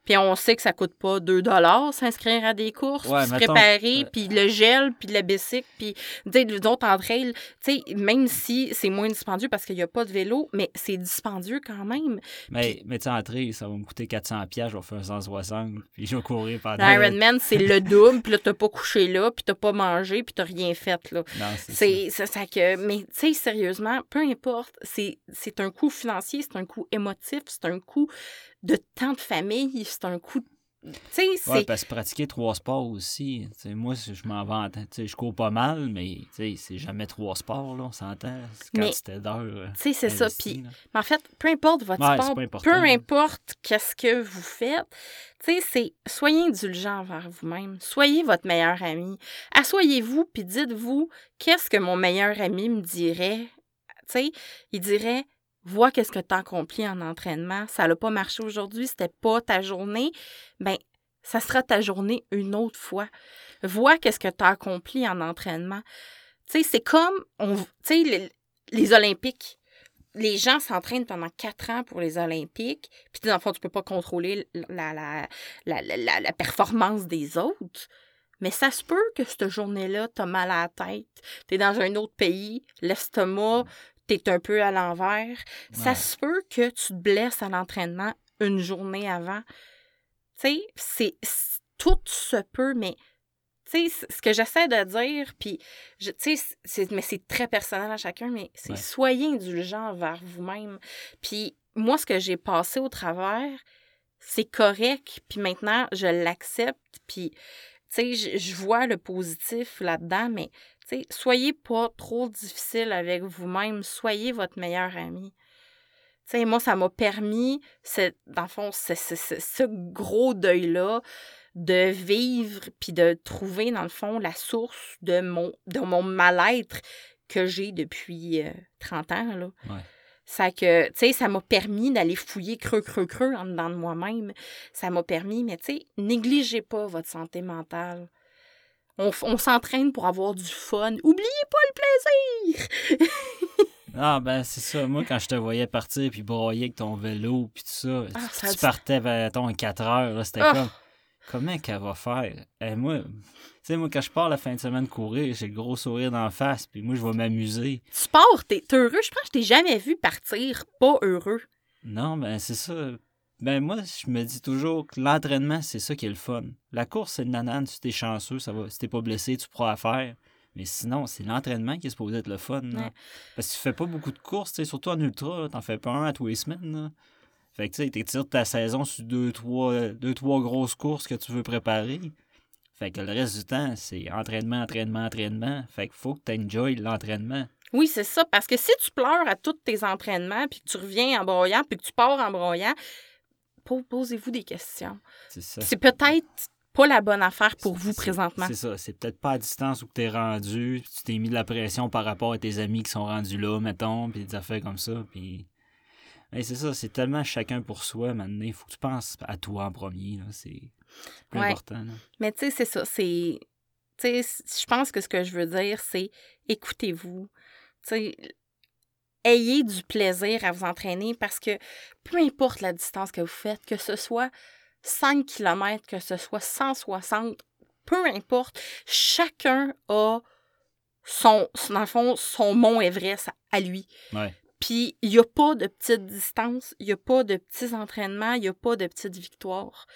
Puis on sait que ça coûte pas 2 dollars s'inscrire à des courses, Ouais, puis se préparer, puis le gel, puis le bicycle, puis d'autres entre elles. Tu sais, même si c'est moins dispendieux parce qu'il n'y a pas de vélo, mais c'est dispendieux quand même. Mais, mais tu sais, en trail, ça va me coûter 400$, piastres, je vais faire 160$, puis je vais courir pendant... L'Ironman, c'est le double, puis là, t'as pas couché là, puis t'as pas mangé, puis t'as rien fait, là. Non, c'est ça. Que. Mais, tu sais, sérieusement, peu importe, c'est c'est un coût financier, c'est un coût émotif, c'est un coût de temps de famille, c'est un sais, c'est. Ouais, parce que pratiquer trois sports aussi. tu sais, moi, je m'en vante. tu sais, Je cours pas mal, mais tu sais, c'est jamais trois sports, là, on s'entend. C'est quantité d'heures. euh, Tu sais, c'est ça. mais en fait, peu importe votre Ouais, sport, peu importe qu'est-ce que vous faites, tu sais, c'est soyez indulgent envers vous-même. Soyez votre meilleur ami. Assoyez-vous puis dites-vous qu'est-ce que mon meilleur ami me dirait. Tu sais, il dirait vois qu'est-ce que tu as accompli en entraînement. Ça n'a pas marché aujourd'hui, c'était pas ta journée. Ben, ça sera ta journée une autre fois. Vois qu'est-ce que tu as accompli en entraînement. Tu sais, c'est comme on tu les, les Olympiques les gens s'entraînent pendant quatre ans pour les Olympiques, puis dans le fond, tu peux pas contrôler la, la, performance des autres. Mais ça se peut que cette journée-là, t'as mal à la tête, t'es dans un autre pays, l'estomac, t'es un peu à l'envers. Ça se peut que tu te blesses à l'entraînement une journée avant. Tu sais, c'est tout se peut, mais tu sais, ce que j'essaie de dire, puis, tu sais, c'est- mais c'est très personnel à chacun, mais c'est Ouais. soyez indulgent vers vous-même. Puis moi, ce que j'ai passé au travers, c'est correct, puis maintenant, je l'accepte, puis, tu sais, je, je vois le positif là-dedans, mais, soyez pas trop difficile avec vous-même, soyez votre meilleur ami. Moi, ça m'a permis, ce- dans le fond, ce, ce- ce- ce gros deuil-là, de vivre puis de trouver, dans le fond, la source de mon, de mon mal-être que j'ai depuis euh, 30 ans, là. Ouais. Ça que, tu sais, ça m'a permis d'aller fouiller creux, creux, creux en dedans de moi-même. Ça m'a permis, mais tu sais, négligez pas votre santé mentale. On, s'entraîne pour avoir du fun. Oubliez pas le plaisir! Ah, ben, c'est ça. Moi, quand je te voyais partir puis broyer avec ton vélo puis tout ça, Ah, tu, ça tu dit- partais, mettons, à 4 heures, c'était Ah! comme. Comment qu'elle va faire? Eh, moi, tu sais, moi, quand je pars la fin de semaine courir, j'ai le gros sourire d'en face, puis moi, je vais m'amuser. Tu pars, t'es t'es heureux. Je pense que je t'ai jamais vu partir pas heureux. Non, ben, c'est ça. Ben, moi, je me dis toujours que l'entraînement, c'est ça qui est le fun. La course, c'est le nanan. Si t'es chanceux, ça va. Si t'es pas blessé, tu pourras la faire. Mais sinon, c'est l'entraînement qui est supposé être le fun. là. Ouais. Parce que tu fais pas beaucoup de courses, surtout en ultra, t'en fais pas un à tous les semaines. là. Fait que tu t'étires ta saison sur deux trois, deux, trois grosses courses que tu veux préparer. Fait que le reste du temps, c'est entraînement, entraînement, entraînement. Fait qu'il faut que tu enjoy l'entraînement. Oui, c'est ça. Parce que si tu pleures à tous tes entraînements, puis que tu reviens en broyant, puis que tu pars en broyant, posez-vous des questions. C'est ça. C'est peut-être pas la bonne affaire pour vous présentement. C'est ça. C'est peut-être pas à distance où tu es rendu. Tu t'es mis de la pression par rapport à tes amis qui sont rendus là, mettons, puis des affaires comme ça. Puis. Mais c'est ça, c'est tellement chacun pour soi maintenant. Il faut que tu penses à toi en premier. là. C'est plus Ouais. important. là. Mais tu sais, c'est ça. C'est. Tu sais, c- je pense que ce que je veux dire, c'est écoutez-vous. Ayez du plaisir à vous entraîner parce que peu importe la distance que vous faites, que ce soit 5 km, que ce soit 160, peu importe, chacun a son, dans le fond, son mont Everest à lui. Ouais. Puis, il n'y a pas de petite distance, il n'y a pas de petits entraînements, il n'y a pas de petites victoires.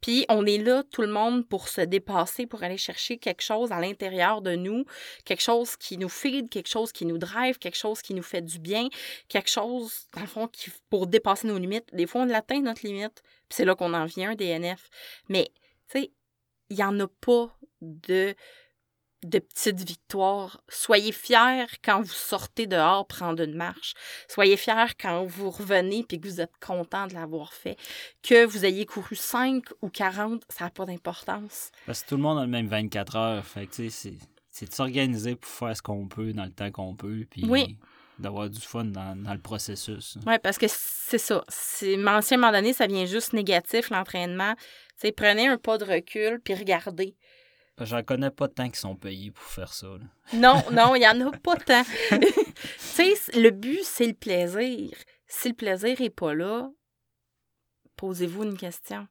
Puis, on est là, tout le monde, pour se dépasser, pour aller chercher quelque chose à l'intérieur de nous, quelque chose qui nous feed, quelque chose qui nous drive, quelque chose qui nous fait du bien, quelque chose, dans le fond, qui, pour dépasser nos limites. Des fois, on l'atteint, notre limite, puis c'est là qu'on en vient, DNF. Mais, tu sais, il n'y en a pas de de petites victoires. Soyez fiers quand vous sortez dehors prendre une marche. Soyez fiers quand vous revenez puis que vous êtes content de l'avoir fait. Que vous ayez couru 5 ou 40, ça n'a pas d'importance. Parce que tout le monde a le même 24 heures. Fait que, c'est- c'est de s'organiser pour faire ce qu'on peut dans le temps qu'on peut. Puis Oui. d'avoir du fun dans, dans le processus. Oui, parce que c'est ça. C'est, mais à un moment donné, ça vient juste négatif, l'entraînement. Tu sais, prenez un pas de recul puis regardez. J'en connais pas tant qui sont payés pour faire ça. là. Non, non, il n'y en a pas tant. tu sais, le but, c'est le plaisir. Si le plaisir n'est pas là, posez-vous une question.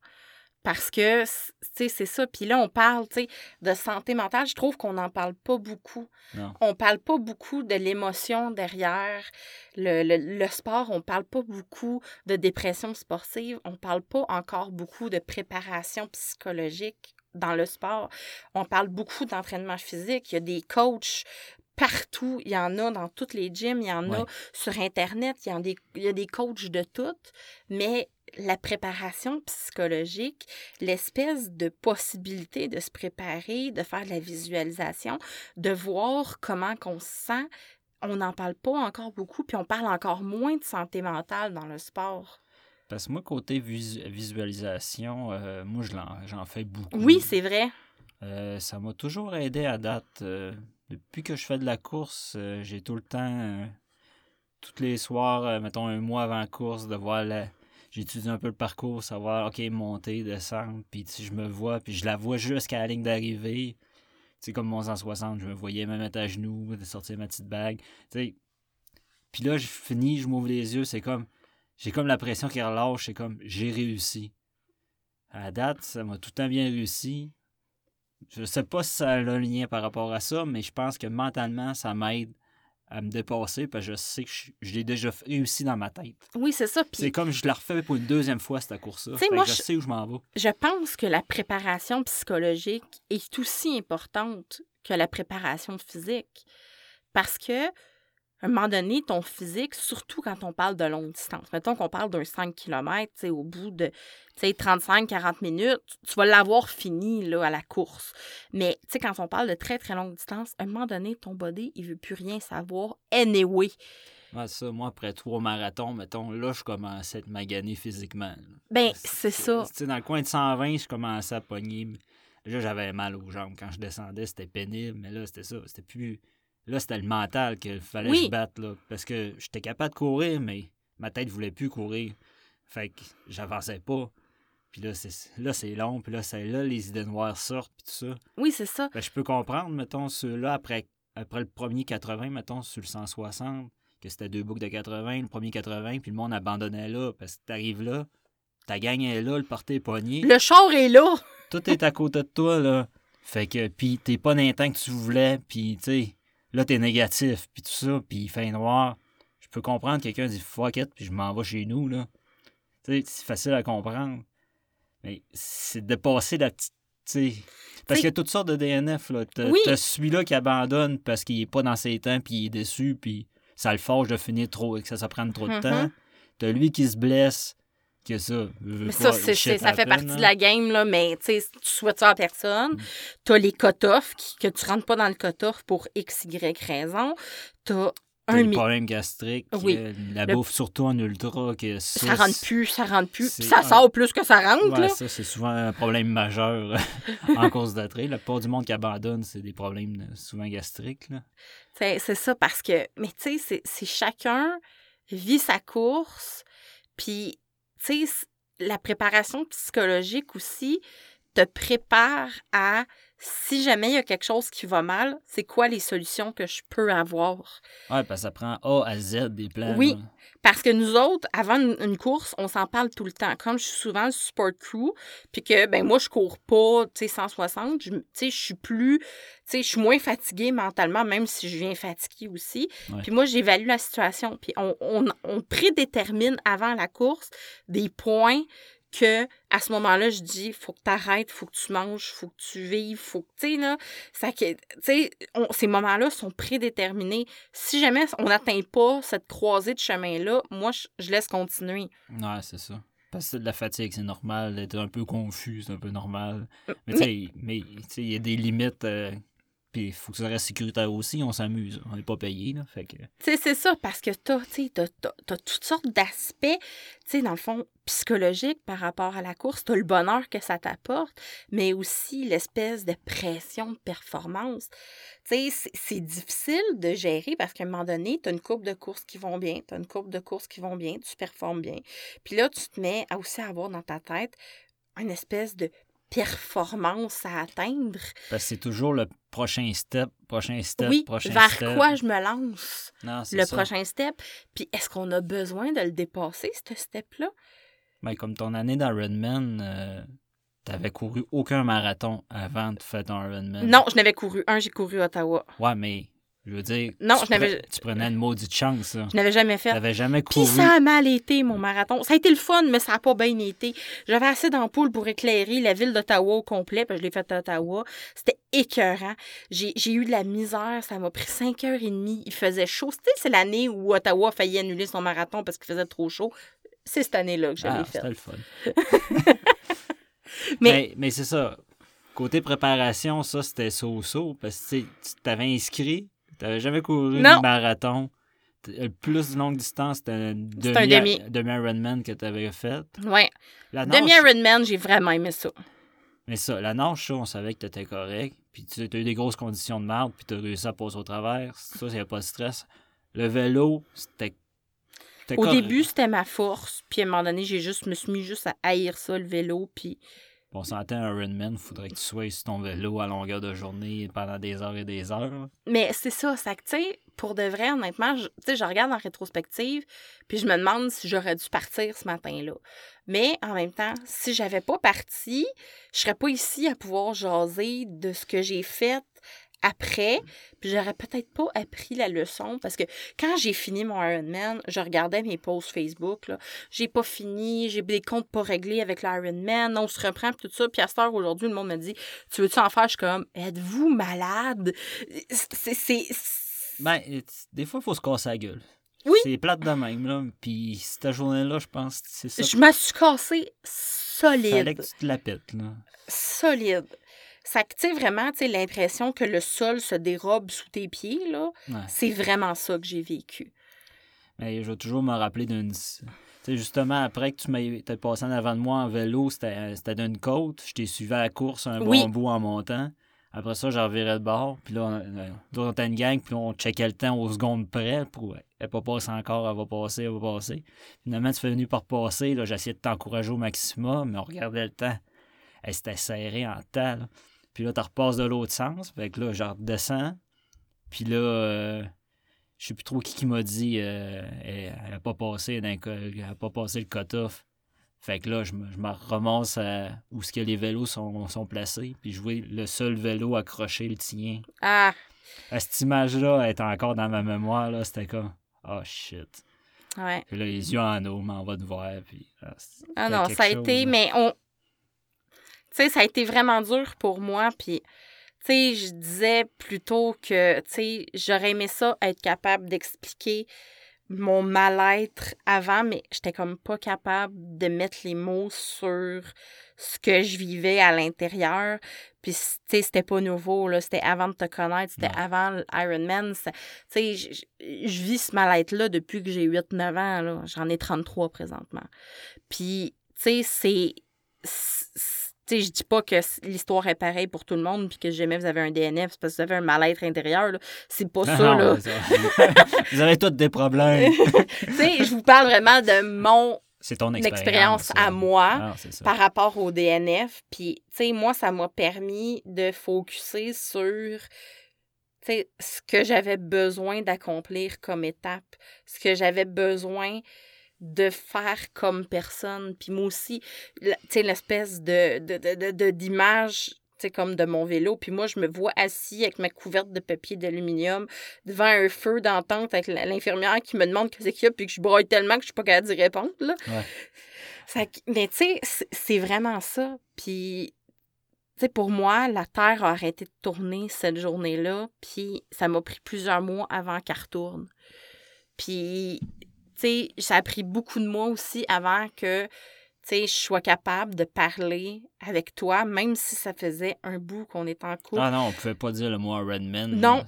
Parce que, tu sais, c'est ça. Puis là, on parle, tu sais, de santé mentale. Je trouve qu'on n'en parle pas beaucoup. Non. On parle pas beaucoup de l'émotion derrière le, le- le sport. On parle pas beaucoup de dépression sportive. On parle pas encore beaucoup de préparation psychologique dans le sport. On parle beaucoup d'entraînement physique. Il y a des coachs partout. Il y en a dans toutes les gyms. Il y en a sur Internet. Il y, en a des, il y a des coachs de toutes. Mais la préparation psychologique, l'espèce de possibilité de se préparer, de faire de la visualisation, de voir comment qu'on se sent, on n'en parle pas encore beaucoup, puis on parle encore moins de santé mentale dans le sport. Parce que moi, côté vis- visualisation, euh, moi, j'en fais beaucoup. Oui, c'est vrai. Euh, ça m'a toujours aidé à date. Euh, depuis que je fais de la course, j'ai tout le temps, tous les soirs, mettons un mois avant la course, de voir la... J'étudie un peu le parcours, savoir, OK, monter, descendre, puis si je me vois, puis je la vois jusqu'à la ligne d'arrivée. Tu sais, comme mon 160, je me voyais me mettre à genoux, de sortir ma petite bague. Tu sais, Puis là, je finis, je m'ouvre les yeux, c'est comme. J'ai comme la pression qui relâche, c'est comme j'ai réussi. À la date, ça m'a tout le temps bien réussi. Je sais pas si ça a un lien par rapport à ça, mais je pense que mentalement, ça m'aide à me dépasser parce que je sais que je, je l'ai déjà réussi dans ma tête. Oui, c'est ça. C'est comme je la refais pour une deuxième fois, cette course-là. Moi, je je- sais où je m'en vais. je pense que la préparation psychologique est aussi importante que la préparation physique. Parce que, à un moment donné, ton physique, surtout quand on parle de longue distance, mettons qu'on parle d'un 5 km, au bout de 35-40 minutes, tu vas l'avoir fini là, à la course. Mais quand on parle de très, très longue distance, à un moment donné, ton body, il veut plus rien savoir anyway. Ouais, ça, moi, après trois marathons, mettons, là, je commençais à être magané physiquement. là. Ben, c'est ça. Dans le coin de 120, je commençais à pogner. Là, j'avais mal aux jambes. Quand je descendais, c'était pénible. Mais là, c'était ça. C'était plus. Là, c'était le mental qu'il fallait que Oui. je batte. Là, parce que j'étais capable de courir, mais ma tête voulait plus courir. Fait que j'avançais pas. Puis là, c'est là, c'est long. Puis là, c'est là, les idées noires sortent. Puis tout ça. Oui, c'est ça. Que je peux comprendre, mettons, ceux-là, après, après le premier 80, mettons, sur le 160, que c'était deux boucles de 80, le premier 80, puis le monde abandonnait là, parce que t'arrives là, ta gang est là, le porté est pogné, Le char est là. tout est à côté de toi, là. Fait que, puis t'es pas dans temps que tu voulais, puis tu sais, là, t'es négatif, puis tout ça, puis il fait noir. Je peux comprendre, quelqu'un dit fuck it, puis je m'en vais chez nous, là. Tu sais, c'est facile à comprendre. Mais c'est de passer la petite. Parce qu'il y a toutes sortes de DNF, là. T'as Oui. celui-là qui abandonne parce qu'il est pas dans ses temps, puis il est déçu, puis ça le fâche de finir trop, et que ça, ça prenne trop de Mhm. temps. T'as lui qui se blesse, que ça. Mais ça, c'est, ça fait partie de la game, là, mais tu tu souhaites ça à personne. Mm. T'as les cut-offs, que tu rentres pas dans le cut-off pour X, Y raison. T'as T'as un les mi- problèmes gastriques, Oui. euh, la Le- bouffe surtout en ultra, que ça, Ça rentre plus, ça rentre plus. Puis ça sort plus que ça rentre, Ouais, là. ça, c'est souvent un problème majeur en course de trail. La plupart du monde qui abandonne, c'est des problèmes euh, souvent gastriques. Là. C'est, c'est ça, parce que, mais tu sais, c'est, c'est chacun vit sa course. Puis, la préparation psychologique aussi te prépare à si jamais il y a quelque chose qui va mal, c'est quoi les solutions que je peux avoir? Ouais, parce que ça prend A à Z des plans. Oui. là. Parce que nous autres, avant une, course, on s'en parle tout le temps. Comme je suis souvent le support crew, puis que, ben moi, je cours pas, tu sais, 160, je- je suis plus, je suis moins fatiguée mentalement, même si je viens fatiguée aussi. Ouais. Puis moi, j'évalue la situation, puis on, on, on prédétermine avant la course des points que à ce moment-là, je dis faut que tu arrêtes, faut que tu manges, faut que tu vives, faut que tu là, ça que on- ces moments-là sont prédéterminés. Si jamais on n'atteint pas cette croisée de chemin-là, moi je, je laisse continuer. Ouais, c'est ça. Parce que de la fatigue, c'est normal. D'être un peu confus, c'est un peu normal. Mais Mais- tu sais, mais, tu sais, il y a des limites. euh, puis il faut que ça reste sécuritaire aussi. On s'amuse. On n'est pas payé. Là, fait que... C'est ça, parce que t'as, t'as, t'as- toutes sortes d'aspects, tu dans le fond, psychologiques par rapport à la course. T'as le bonheur que ça t'apporte, mais aussi l'espèce de pression de performance. Tu c'est, c'est difficile de gérer parce qu'à un moment donné, t'as une courbe de courses qui vont bien, t'as une courbe de courses qui vont bien, tu performes bien. Puis là, tu te mets à aussi avoir dans ta tête une espèce de performance à atteindre. Parce que c'est toujours le prochain step, prochain step, oui, prochain vers step. quoi je me lance? Non, le ça. prochain step. Puis est-ce qu'on a besoin de le dépasser, ce step-là? Ben, comme ton année d'Ironman, euh, t'avais couru aucun marathon avant de faire ton Ironman. Non, je n'avais couru un, j'ai couru Ottawa. Ouais, mais je veux dire, Non, tu, je n'avais- tu prenais une maudite chance. Là. Je n'avais jamais fait. T'avais jamais Puis couru. ça a mal été, mon marathon. Ça a été le fun, mais ça n'a pas bien été. J'avais assez d'ampoules pour éclairer la ville d'Ottawa au complet, puis je l'ai fait à Ottawa. C'était écœurant. J'ai j'ai eu de la misère. Ça m'a pris 5 heures et demie. Il faisait chaud. C'était c'est l'année où Ottawa a failli annuler son marathon parce qu'il faisait trop chaud. C'est cette année-là que je Ah, fait. c'était le fun. Mais- mais mais c'est ça. Côté préparation, ça, c'était so-so. Parce que tu t'avais inscrit, t'avais jamais couru Non. de marathon. Le plus longue distance, c'était un un demi, demi. demi Ironman que t'avais fait. Ouais. La nage, Demi-Ironman, j'ai vraiment aimé ça. Mais ça, la nage, on savait que t'étais correct. Puis tu as eu des grosses conditions de marde, puis t'as réussi à passer au travers. Ça, il n'y a pas de stress. Le vélo, c'était. Au début, c'était ma force. Puis à un moment donné, j'ai juste, me suis mis juste à haïr ça, le vélo. Puis On s'entend un Ironman, il faudrait que tu sois sur ton vélo à longueur de journée pendant des heures et des heures. Mais c'est ça, ça que, tu sais, pour de vrai, honnêtement, je, je regarde en rétrospective, puis je me demande si j'aurais dû partir ce matin-là. Mais en même temps, si j'avais pas parti, je serais pas ici à pouvoir jaser de ce que j'ai fait après, puis j'aurais peut-être pas appris la leçon parce que quand j'ai fini mon Ironman, je regardais mes posts Facebook, là. J'ai pas fini, j'ai des comptes pas réglés avec l'Ironman, on se reprend pis tout ça, puis à cette heure aujourd'hui, le monde me dit "Tu veux-tu en faire Je suis comme "Êtes-vous malade C'est c'est Ben, et- des fois, il faut se casser la gueule. Oui. C'est plate de même, là. Puis cette journée-là, je pense que c'est ça. je me suis cassée solide. Fallait que tu te la pètes, là. solide. Ça sais, vraiment, l'impression que le sol se dérobe sous tes pieds, là, Ouais. c'est vraiment ça que j'ai vécu. Mais je vais toujours me rappeler d'une. Tu sais, justement, après que tu t'es passé en avant de moi en vélo, c'était c'était d'une côte. Je t'ai suivi à la course un Oui. bon bout en montant. Après ça, j'ai reviré de bord. Puis là, on, on était une gang, puis on checkait le temps aux secondes près. Pour, elle pas passée encore, elle va passer, elle va passer. Finalement, tu fais venu par passer. Là, j'essayais de t'encourager au maximum, mais on regardait le temps. Elle s'était serrée en temps. là. Puis là, tu repasses de l'autre sens. Fait que là, je redescends. Puis là, euh, je sais plus trop qui qui m'a dit euh, elle n'a pas passé elle a pas passé le cut-off. Fait que là, je me, je me à où ce que les vélos sont, sont placés. Puis je vois le seul vélo accroché, le tien. Ah, À cette image-là, elle est encore dans ma mémoire. là C'était comme Oh shit. ouais. Puis là, les yeux en eau, mais on va te voir. Puis, ah, Ah non, ça a été, mais on. Tu sais, ça a été vraiment dur pour moi. Puis, tu sais, je disais plutôt que, tu sais, j'aurais aimé ça être capable d'expliquer mon mal-être avant, mais j'étais comme pas capable de mettre les mots sur ce que je vivais à l'intérieur. Puis, tu sais, c'était pas nouveau, là. C'était avant de te connaître, c'était avant l'Ironman. Tu sais, je vis ce mal-être-là depuis que j'ai 8-9 ans, là. J'en ai 33 présentement. Puis, tu sais, c'est. Sais, je dis pas que l'histoire est pareille pour tout le monde, puis que jamais vous avez un DNF, c'est parce que vous avez un mal-être intérieur. C'est pas Ah ça, non, là. Vous avez tous des problèmes. tu sais, je vous parle vraiment de mon C'est ton expérience. à moi Ah, par rapport au DNF. Puis, tu sais, moi, ça m'a permis de focuser sur, ce que j'avais besoin d'accomplir comme étape, ce que j'avais besoin de faire comme personne. Puis moi aussi, tu sais, l'espèce de, de, de, de- d'image, tu sais, comme de mon vélo. Puis moi, je me vois assis avec ma couverte de papier d'aluminium devant un feu d'entente avec l'infirmière qui me demande qu'est-ce qu'il y a, puis que je broille tellement que je suis pas capable d'y répondre, là. Ouais. Ça- mais tu sais, c'est- vraiment ça. Puis, tu sais, pour moi, la Terre a arrêté de tourner cette journée-là, puis ça m'a pris plusieurs mois avant qu'elle retourne. Puis, sais, ça a pris beaucoup de mois aussi avant que, tu sais, je sois capable de parler avec toi, même si ça faisait un bout qu'on était en couple. Ah non, on pouvait pas dire le mot Redman. Non.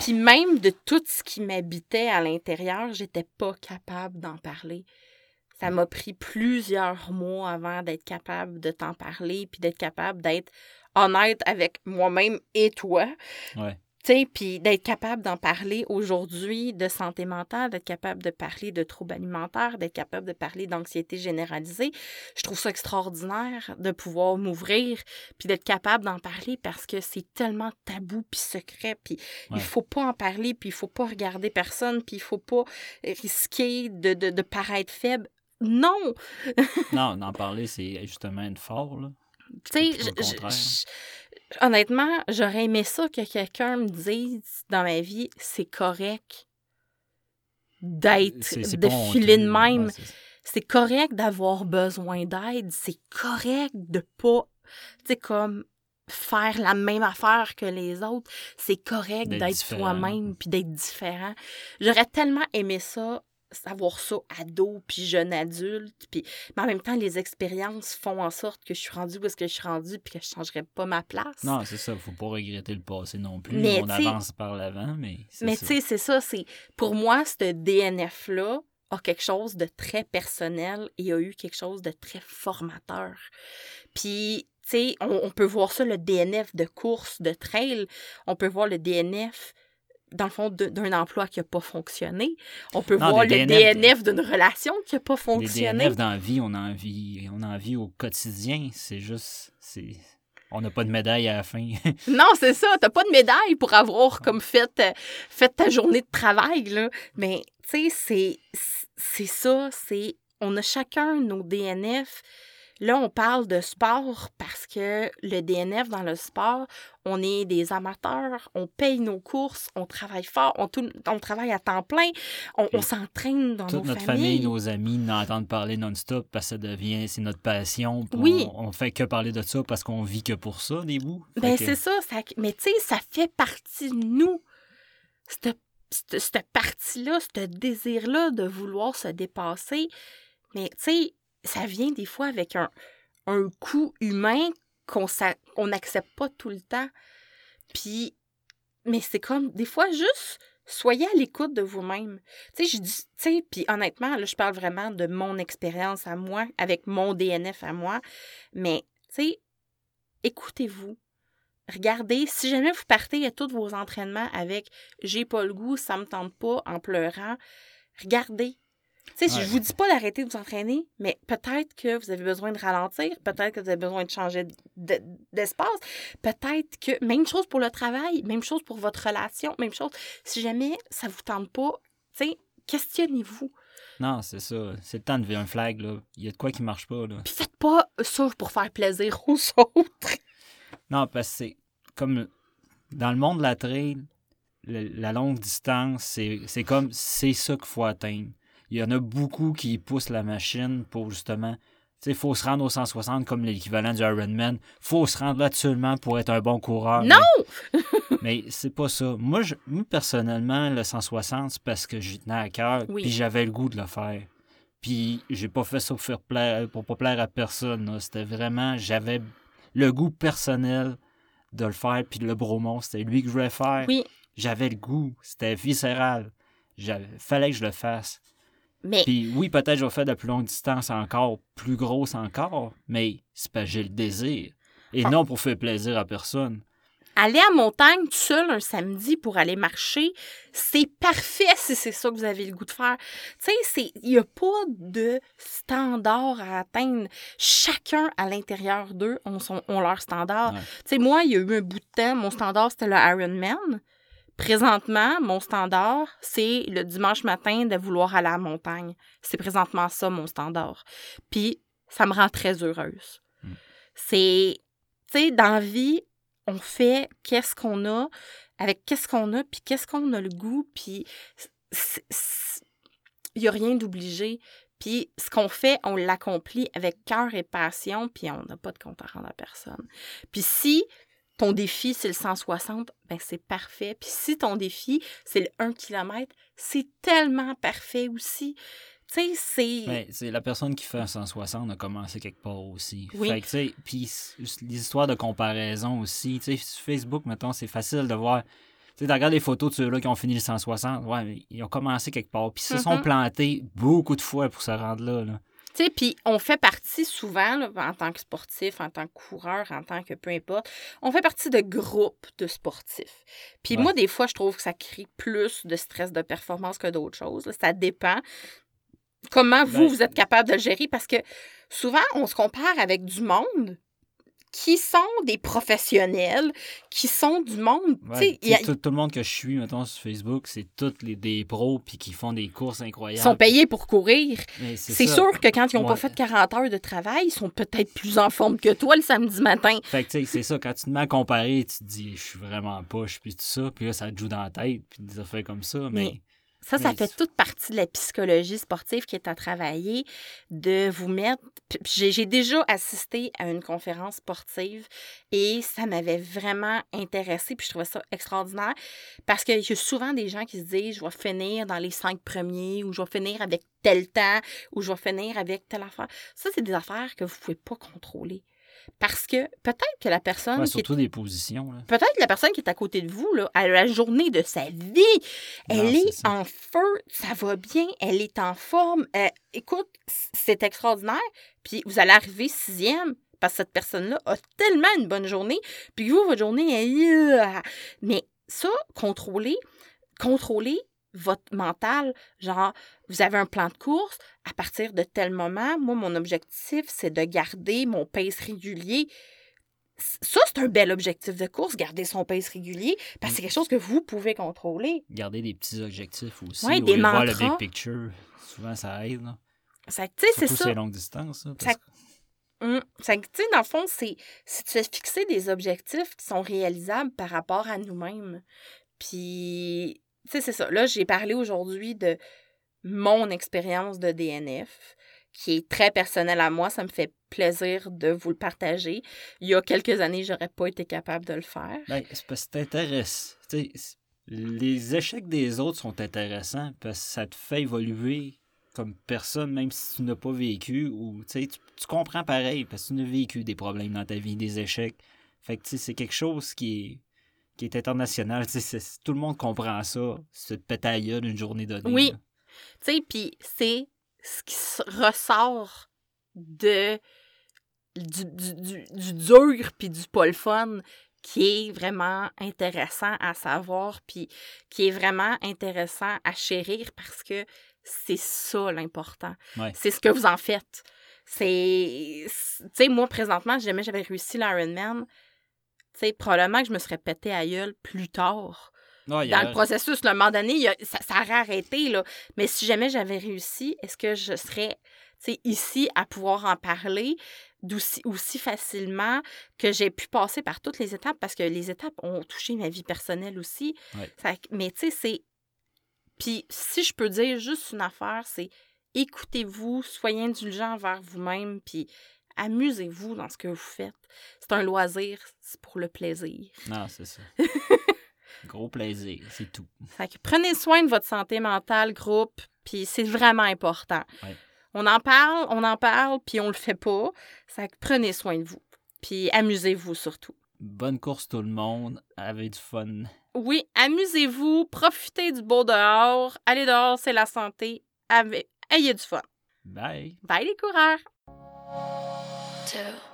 Puis même de tout ce qui m'habitait à l'intérieur, j'étais pas capable d'en parler. Ça m'a pris plusieurs mois avant d'être capable de t'en parler, puis d'être capable d'être honnête avec moi-même et toi. Ouais. Puis d'être capable d'en parler aujourd'hui de santé mentale, d'être capable de parler de troubles alimentaires, d'être capable de parler d'anxiété généralisée. Je trouve ça extraordinaire de pouvoir m'ouvrir puis d'être capable d'en parler parce que c'est tellement tabou puis secret puis Ouais. il faut pas en parler puis il faut pas regarder personne puis il faut pas risquer de, de, de paraître faible. Non! Non, d'en parler, c'est justement être fort, là. Tu sais, Honnêtement, j'aurais aimé ça que quelqu'un me dise dans ma vie, c'est correct d'être, de filer de même. Ouais, c'est- correct d'avoir besoin d'aide. C'est correct de pas, tu sais, comme faire la même affaire que les autres. C'est correct D'être toi-même puis d'être différent. J'aurais tellement aimé ça savoir ça ado puis jeune adulte puis mais en même temps les expériences font en sorte que je suis rendue où est-ce que je suis rendue puis que je changerais pas ma place. Non, c'est ça. Faut pas regretter le passé non plus. Mais on t'sais- avance par l'avant, mais. Mais tu sais, c'est ça, c'est pour moi, ce DNF-là a quelque chose de très personnel et a eu quelque chose de très formateur. Puis, tu sais, on, on peut voir ça, le DNF de course, de trail, on peut voir le DNF dans le fond, d'un emploi qui n'a pas fonctionné. On peut Non, voir des le DNF. D'une relation qui n'a pas Des fonctionné. DNF dans la vie, on en vit, on en vit au quotidien. C'est juste. c'est On n'a pas de médaille à la fin. Non, c'est ça. T'as pas de médaille pour avoir comme fait, euh, fait ta journée de travail, là. Mais, tu sais, c'est, c'est ça. C'est, on a chacun nos DNF. Là, on parle de sport parce que le DNF dans le sport, on est des amateurs, on paye nos courses, on travaille fort, on, tout- on travaille à temps plein, on, s'entraîne dans Toute nos notre familles. famille, nos amis n'entendent parler non-stop parce que ça devient. C'est notre passion. Oui. On, on fait que parler de ça parce qu'on vit que pour ça, des bouts. Ben, que- c'est ça, ça. Mais tu sais, ça fait partie de nous. Cette, cette, cette partie-là, ce désir-là de vouloir se dépasser. Mais tu sais, ça vient des fois avec un, un humain qu'on n'accepte pas tout le temps. Puis, mais c'est comme, des fois, juste soyez à l'écoute de vous-même. Tu sais, je dis, tu sais, puis honnêtement, là, je parle vraiment de mon expérience à moi, avec mon DNF à moi. Mais, tu sais, écoutez-vous. Regardez, si jamais vous partez à tous vos entraînements avec j'ai pas le goût, ça me tente pas, en pleurant, regardez. Tu sais, Ouais. je vous dis pas d'arrêter de vous entraîner, mais peut-être que vous avez besoin de ralentir, peut-être que vous avez besoin de changer de- d'espace, peut-être que même chose pour le travail, même chose pour votre relation, même chose. Si jamais ça vous tente pas, tu sais, questionnez-vous. Non, c'est ça. C'est le temps de lever un flag, là. Il y a de quoi qui marche pas, là. Puis faites pas ça pour faire plaisir aux autres. Non, parce que c'est comme dans le monde de la trail, la longue distance, c'est comme c'est ça qu'il faut atteindre. Il y en a beaucoup qui poussent la machine pour justement. Tu sais, il faut se rendre au 160 comme l'équivalent du Ironman. faut se rendre là seulement pour être un bon coureur. Non! Mais, mais c'est pas ça. Moi, je, moi, personnellement, le 160, c'est parce que j'y tenais à cœur. Oui. Puis j'avais le goût de le faire. Puis j'ai pas fait ça pour faire plaire, pour pas plaire à personne. C'était vraiment, j'avais le goût personnel de le faire. Puis le Bromont, c'était lui que je voulais faire. Oui, J'avais le goût. C'était viscéral. Fallait que je le fasse. Mais Puis oui, peut-être je vais faire de plus longue distance encore, plus grosse encore, mais c'est parce que j'ai le désir. Et Ah. non pour faire plaisir à personne. aller à montagne tout seul un samedi pour aller marcher, c'est parfait si c'est ça que vous avez le goût de faire. Tu sais, c'est- il n'y a pas de standard à atteindre. Chacun à l'intérieur d'eux ont, son, ont leur standard. Ouais. Tu sais, moi, il y a eu un bout de temps, mon standard, c'était le Ironman. Présentement, mon standard, c'est le dimanche matin de vouloir aller à la montagne. C'est présentement ça, mon standard. Puis, ça me rend très heureuse. Mm. C'est, tu sais, dans la vie, on fait qu'est-ce qu'on a, avec qu'est-ce qu'on a, puis qu'est-ce qu'on a le goût, puis il n'y a rien d'obligé. Puis ce qu'on fait, on l'accomplit avec cœur et passion, puis on n'a pas de compte à rendre à personne. Puis si ton défi, c'est le 160, ben c'est parfait. Puis si ton défi, c'est le 1 km, c'est tellement parfait aussi. Tu sais, c'est... Mais c'est la personne qui fait un 160 a commencé quelque part aussi. Oui. Fait que, puis les histoires de comparaison aussi. Tu sais, sur Facebook, mettons, c'est facile de voir. Tu sais, regardes les photos de ceux-là qui ont fini le 160. Ouais, mais ils ont commencé quelque part. Puis ils se sont Mhm. plantés beaucoup de fois pour se rendre là. là. Tu sais, puis on fait partie souvent, là, en tant que sportif, en tant que coureur, en tant que peu importe, on fait partie de groupes de sportifs. Puis Ouais. moi, des fois, je trouve que ça crée plus de stress de performance que d'autres choses. là. Ça dépend comment vous, Ben- vous êtes capable de le gérer parce que souvent, on se compare avec du monde qui sont des professionnels, qui sont du monde. Ouais, a- tout, tout le monde que je suis, mettons, sur Facebook, c'est tous les, des pros puis qui font des courses ils incroyables. sont payés pour courir. C'est sûr que quand ils n'ont pas fait 40 heures de travail, ils sont peut-être plus en forme que toi le samedi matin. Fait que, tu sais, c'est ça, quand tu te mets à comparer, tu te dis, je suis vraiment poche, puis tout ça, puis là, ça te joue dans la tête, puis des affaires comme ça, mais... Mais- Ça, ça fait toute partie de la psychologie sportive qui est à travailler, de vous mettre. j'ai déjà assisté à une conférence sportive et ça m'avait vraiment intéressée, puis je trouvais ça extraordinaire parce qu'il y a souvent des gens qui se disent je vais finir dans les cinq premiers ou je vais finir avec tel temps ou je vais finir avec telle affaire. Ça, c'est des affaires que vous ne pouvez pas contrôler. Parce que peut-être que la personne Ouais, qui est surtout des positions. Peut-être que la personne qui est à côté de vous, là, à la journée de sa vie, elle Non, est, en feu, ça va bien, elle est en forme. Euh, écoute, c'est extraordinaire. Puis vous allez arriver sixième parce que cette personne-là a tellement une bonne journée. Puis vous, votre journée est... Mais ça, contrôler, contrôler votre mental, genre, vous avez un plan de course, à partir de tel moment, moi, mon objectif, c'est de garder mon pace régulier. Ça, c'est un bel objectif de course, garder son pace régulier, parce que c'est quelque chose que vous pouvez contrôler. Garder des petits objectifs aussi. Au des voir le big picture. Souvent, ça aide. Là. Ça, tu sais, c'est ça. ces longues distances. là, parce Ça- Hum. Ça, tu sais, dans le fond, c'est c'est de se fixer des objectifs qui sont réalisables par rapport à nous-mêmes. Puis, sais, c'est ça. Là, j'ai parlé aujourd'hui de mon expérience de DNF, qui est très personnelle à moi. Ça me fait plaisir de vous le partager. Il y a quelques années, j'aurais pas été capable de le faire. Ben, c'est parce que t'intéresses. Les échecs des autres sont intéressants parce que ça te fait évoluer comme personne, même si tu n'as pas vécu ou tu, tu, comprends pareil parce que tu n'as vécu des problèmes dans ta vie, des échecs. Fait que c'est quelque chose qui est, qui est international. Tout le monde comprend ça, se péter à la gueule une journée donnée. Oui. Tu sais, puis c'est ce qui ressort de du, du, du, du dur puis du pas le fun qui est vraiment intéressant à savoir puis qui est vraiment intéressant à chérir parce que c'est ça l'important. Ouais. C'est ce que vous en faites. C'est... Tu sais, moi, présentement, jamais j'avais réussi l'Ironman, tu sais, probablement que je me serais pété à gueule plus tard dans a- le processus, le moment donné, il a- ça, ça aurait arrêté. Là. Mais si jamais j'avais réussi, est-ce que je serais tu sais, ici à pouvoir en parler d'aussi aussi facilement que j'ai pu passer par toutes les étapes? Parce que les étapes ont touché ma vie personnelle aussi. Ouais. Ça- mais tu sais, c'est. Puis si je peux dire juste une affaire, c'est écoutez-vous, soyez indulgents envers vous-même, puis amusez-vous dans ce que vous faites. C'est un loisir, c'est pour le plaisir. Non, c'est ça. Gros plaisir, c'est tout. Fait que prenez soin de votre santé mentale, groupe, puis c'est vraiment important. Ouais. On en parle, on en parle, puis on le fait pas. Que prenez soin de vous. Puis amusez-vous surtout. Bonne course tout le monde, avec du fun. Oui, amusez-vous, profitez du beau dehors. Allez dehors, c'est la santé. Avec... Ayez du fun. Bye! Bye les coureurs! Too.